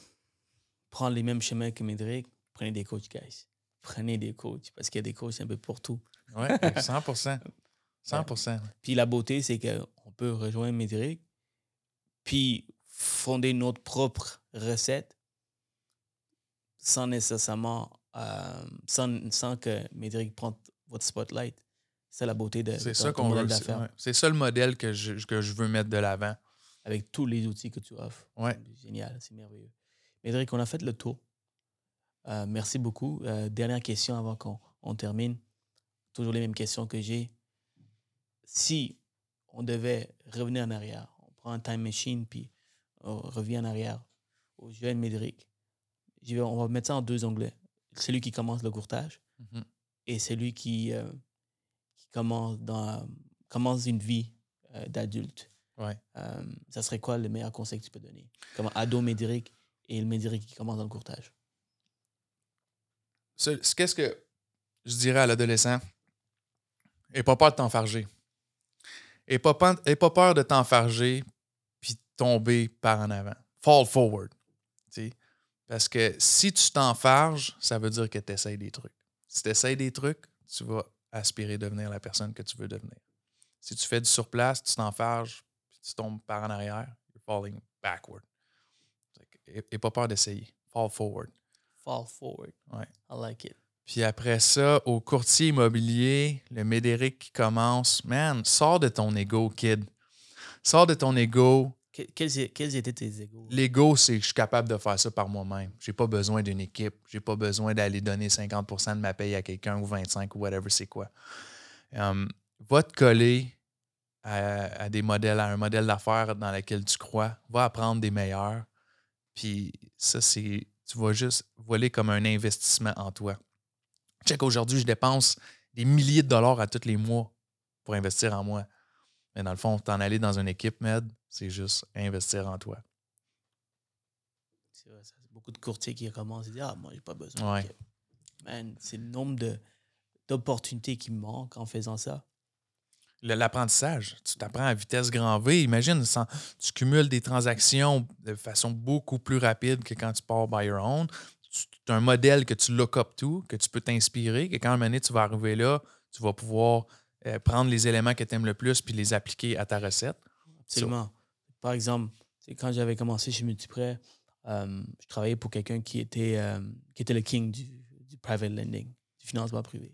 B: prendre les mêmes chemins que Médéric, prenez des coachs, guys prenez des coachs parce qu'il y a des coachs un peu pour tout.
A: Oui, 100% 100
B: Puis la beauté, c'est qu'on peut rejoindre Médéric, puis fonder notre propre recette sans nécessairement, euh, sans, sans, que Médéric prenne votre spotlight. C'est la beauté de,
A: c'est ça qu'on veut, C'est ça le modèle que je, que je veux mettre de l'avant.
B: Avec tous les outils que tu offres.
A: Ouais.
B: C'est génial, c'est merveilleux. Médéric, on a fait le tour. Euh, merci beaucoup. Euh, dernière question avant qu'on termine. Toujours les mêmes questions que j'ai. Si on devait revenir en arrière, on prend un time machine puis on revient en arrière au jeune Médéric, on va mettre ça en deux onglets. Celui qui commence le courtage
A: mm-hmm.
B: et celui qui, euh, qui commence, dans, commence une vie d'adulte.
A: Ouais.
B: ça serait quoi le meilleur conseil que tu peux donner? Comme ado Médéric et le Médéric qui commence dans le courtage
A: qu'est-ce que je dirais à l'adolescent? N'aie pas peur de t'enfarger. Pas, pas peur de t'enfarger puis tomber par en avant. Fall forward. Parce que si tu t'enfarges, ça veut dire que tu essayes des trucs. Si tu essayes des trucs, tu vas aspirer à devenir la personne que tu veux devenir. Si tu fais du surplace, tu t'enfarges, puis tu tombes par en arrière, you're falling backward. Et pas peur d'essayer. Fall forward
B: fall forward.
A: Ouais.
B: I like it.
A: Puis après ça, au courtier immobilier, le Médéric qui commence, man, sors de ton ego, kid. Sors de ton ego.
B: quels, étaient tes égos?
A: L'ego, c'est que je suis capable de faire ça par moi-même. J'ai pas besoin d'une équipe. J'ai pas besoin d'aller donner 50% de ma paye à quelqu'un ou 25 ou whatever c'est quoi. Um, va te coller à, à, des modèles, à un modèle d'affaires dans lequel tu crois. Va apprendre des meilleurs. Puis ça, c'est tu vas juste voler comme un investissement en toi. Check, aujourd'hui, je dépense des milliers de dollars à tous les mois pour investir en moi. Mais dans le fond, t'en aller dans une équipe, Med, c'est juste investir en toi.
B: C'est vrai, ça. Beaucoup de courtiers qui commencent à dire Ah, moi, j'ai pas besoin.
A: Ouais.
B: Man, c'est le nombre d'opportunités qui me manquent en faisant ça.
A: L'apprentissage, tu t'apprends à vitesse grand V. Imagine, tu cumules des transactions de façon beaucoup plus rapide que quand tu pars by your own. Tu as un modèle que tu look up to, que tu peux t'inspirer, que quand un donné, tu vas arriver là, tu vas pouvoir euh, prendre les éléments que tu aimes le plus puis les appliquer à ta recette.
B: Absolument. Par exemple, quand j'avais commencé chez Multiprêt, euh, je travaillais pour quelqu'un qui était, euh, qui était le king du, du private lending, du financement privé.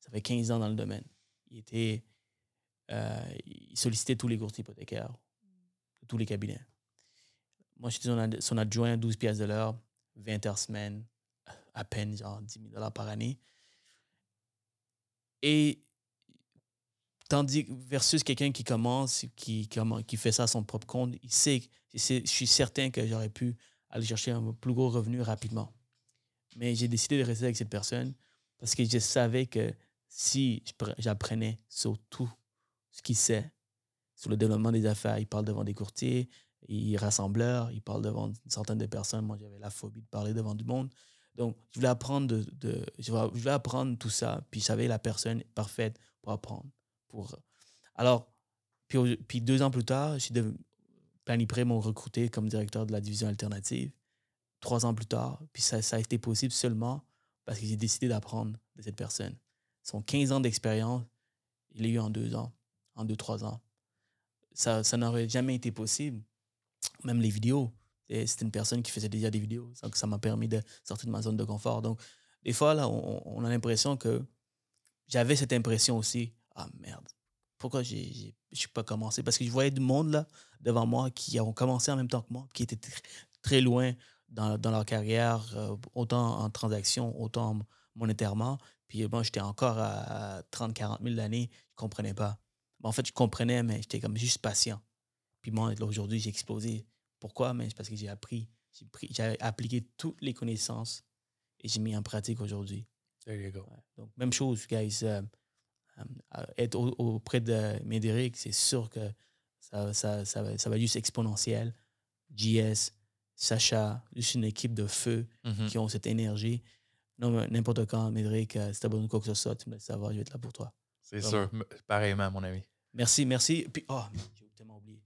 B: Ça fait 15 ans dans le domaine. Il était euh, il sollicitait tous les courtiers hypothécaires, tous les cabinets. Moi, j'étais son, son adjoint, 12 pièces de l'heure, 20 heures semaine, à peine, genre 10 000 dollars par année. Et tandis que versus quelqu'un qui commence, qui, qui, fait ça à son propre compte, il sait, je suis certain que j'aurais pu aller chercher un plus gros revenu rapidement. Mais j'ai décidé de rester avec cette personne parce que je savais que si j'apprenais sur tout ce qu'il sait, sur le développement des affaires, il parle devant des courtiers, il rassembleur, il parle devant une centaine de personnes. Moi, j'avais la phobie de parler devant du monde. Donc, je voulais apprendre de, je, voulais, je apprendre tout ça, puis je savais la personne parfaite pour apprendre. Pour... Alors, puis, puis deux ans plus tard, j'ai devenu- Planipré m'ont recruté comme directeur de la division alternative. Trois ans plus tard, puis ça, ça a été possible seulement parce que j'ai décidé d'apprendre de cette personne. Son 15 ans d'expérience, il l'a eu en deux ans, en deux, trois ans. Ça, ça n'aurait jamais été possible. Même les vidéos. C'était une personne qui faisait déjà des vidéos. Donc, ça m'a permis de sortir de ma zone de confort. Donc, des fois, là, on, a l'impression que j'avais cette impression aussi. Ah merde, pourquoi je suis pas commencé? Parce que je voyais du monde là devant moi qui ont commencé en même temps que moi, qui étaient tr- très loin dans, dans leur carrière, euh, autant en transaction, autant en monétairement. Puis moi, j'étais encore à 30, 40 000 d'années, je comprenais pas. Mais en fait, je comprenais, mais j'étais comme juste patient. Puis moi, aujourd'hui, j'ai explosé. Pourquoi? Mais c'est parce que j'ai appris, j'ai pris- j'ai appliqué toutes les connaissances et j'ai mis en pratique aujourd'hui.
A: There you go.
B: Ouais. Donc, même chose, guys. euh, euh, être au- auprès de Médéric, c'est sûr que ça, ça, ça, va, ça va juste exponentiel. JS, Sacha, juste une équipe de feu
A: Mhm.
B: qui ont cette énergie. Non, n'importe quand, Médéric, euh, si tu as besoin de quoi que ce soit, tu me laisses savoir, je vais être là pour toi.
A: C'est
B: Vraiment.
A: sûr. Pareillement, mon ami.
B: Merci, merci. Puis, oh, j'ai tellement oublié.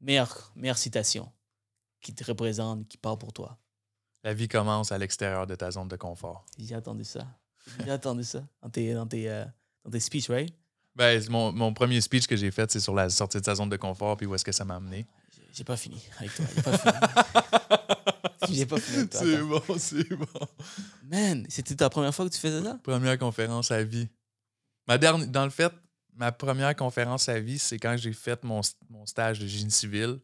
B: Meilleure, meilleure citation qui te représente, qui parle pour toi.
A: La vie commence à l'extérieur de ta zone de confort.
B: J'ai attendu ça. J'ai attendu ça dans tes, dans tes, euh, dans tes speeches, right?
A: Ben, mon, mon premier speech que j'ai fait, c'est sur la sortie de sa zone de confort, puis où est-ce que ça m'a amené.
B: J'ai- pas fini avec toi. J'ai pas fini. J'ai pas fini avec toi.
A: C'est bon, c'est bon.
B: Man, c'était ta première fois que tu faisais ça?
A: Première conférence à vie. Ma dernière, dans le fait, ma première conférence à vie, c'est quand j'ai fait mon, mon stage de génie civil.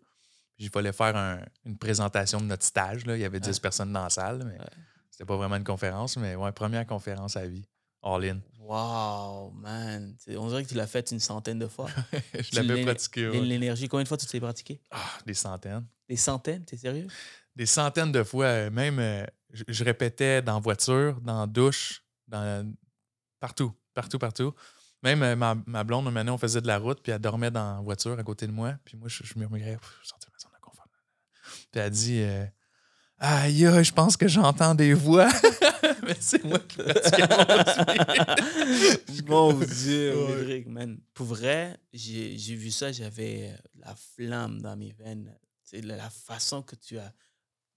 A: Il fallait faire un- une présentation de notre stage. Là. Il y avait 10
B: Ouais.
A: personnes dans la salle, mais
B: Ouais.
A: c'était pas vraiment une conférence. Mais ouais, première conférence à vie. All in.
B: Wow, man. On dirait que tu l'as fait une centaine de fois.
A: je l'avais pratiqué. ouais.
B: L'énergie, combien de fois tu t'es pratiqué?
A: Ah, des centaines.
B: Des centaines, t'es sérieux?
A: Des centaines de fois. euh, Même, euh, je, je répétais dans voiture, dans douche, dans, partout, partout, partout. Même euh, ma, ma blonde, année, on faisait de la route, puis elle dormait dans la voiture à côté de moi. Puis moi, je, je murmurais, je sentais ma zone de confort. Puis elle dit, euh, aïe, je pense que j'entends des voix. Mais c'est moi qui pratiquais mon.
B: Mon Dieu, man. Pour vrai, j'ai vu ça, j'avais euh, la flamme dans mes veines. C'est la, la façon que tu as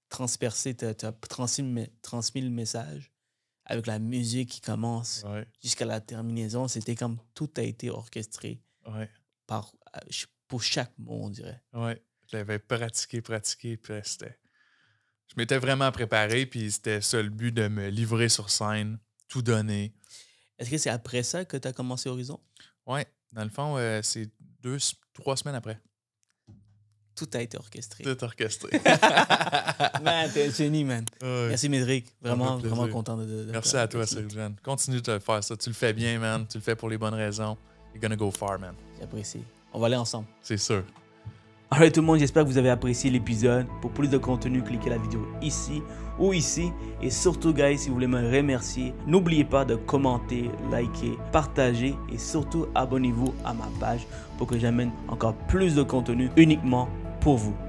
B: transpercé, tu as, transmis le message avec la musique qui commence
A: Ouais,
B: jusqu'à la terminaison. C'était comme tout a été orchestré
A: ouais,
B: par, euh, pour chaque mot, on dirait.
A: ouais. Je l'avais pratiqué, pratiqué, puis c'était. Je m'étais vraiment préparé, puis c'était ça le but de me livrer sur scène, tout donner.
B: Est-ce que c'est après ça que tu as commencé Horizon?
A: Ouais, dans le fond, euh, c'est deux, trois semaines après.
B: Tout a été orchestré.
A: Tout orchestré.
B: man, t'es un génie, man. Merci, Médéric. Vraiment, vraiment content de, de-
A: Merci à toi. Sylvain. Continue de faire ça. Tu le fais bien, man. Tu le fais pour les bonnes raisons. You're gonna go far, man.
B: J'apprécie. On va aller ensemble.
A: C'est sûr.
B: Alright tout le monde, j'espère que vous avez apprécié l'épisode. Pour plus de contenu, cliquez la vidéo ici ou ici. Et surtout, guys, si vous voulez me remercier, n'oubliez pas de commenter, liker, partager et surtout abonnez-vous à ma page pour que j'amène encore plus de contenu uniquement pour vous.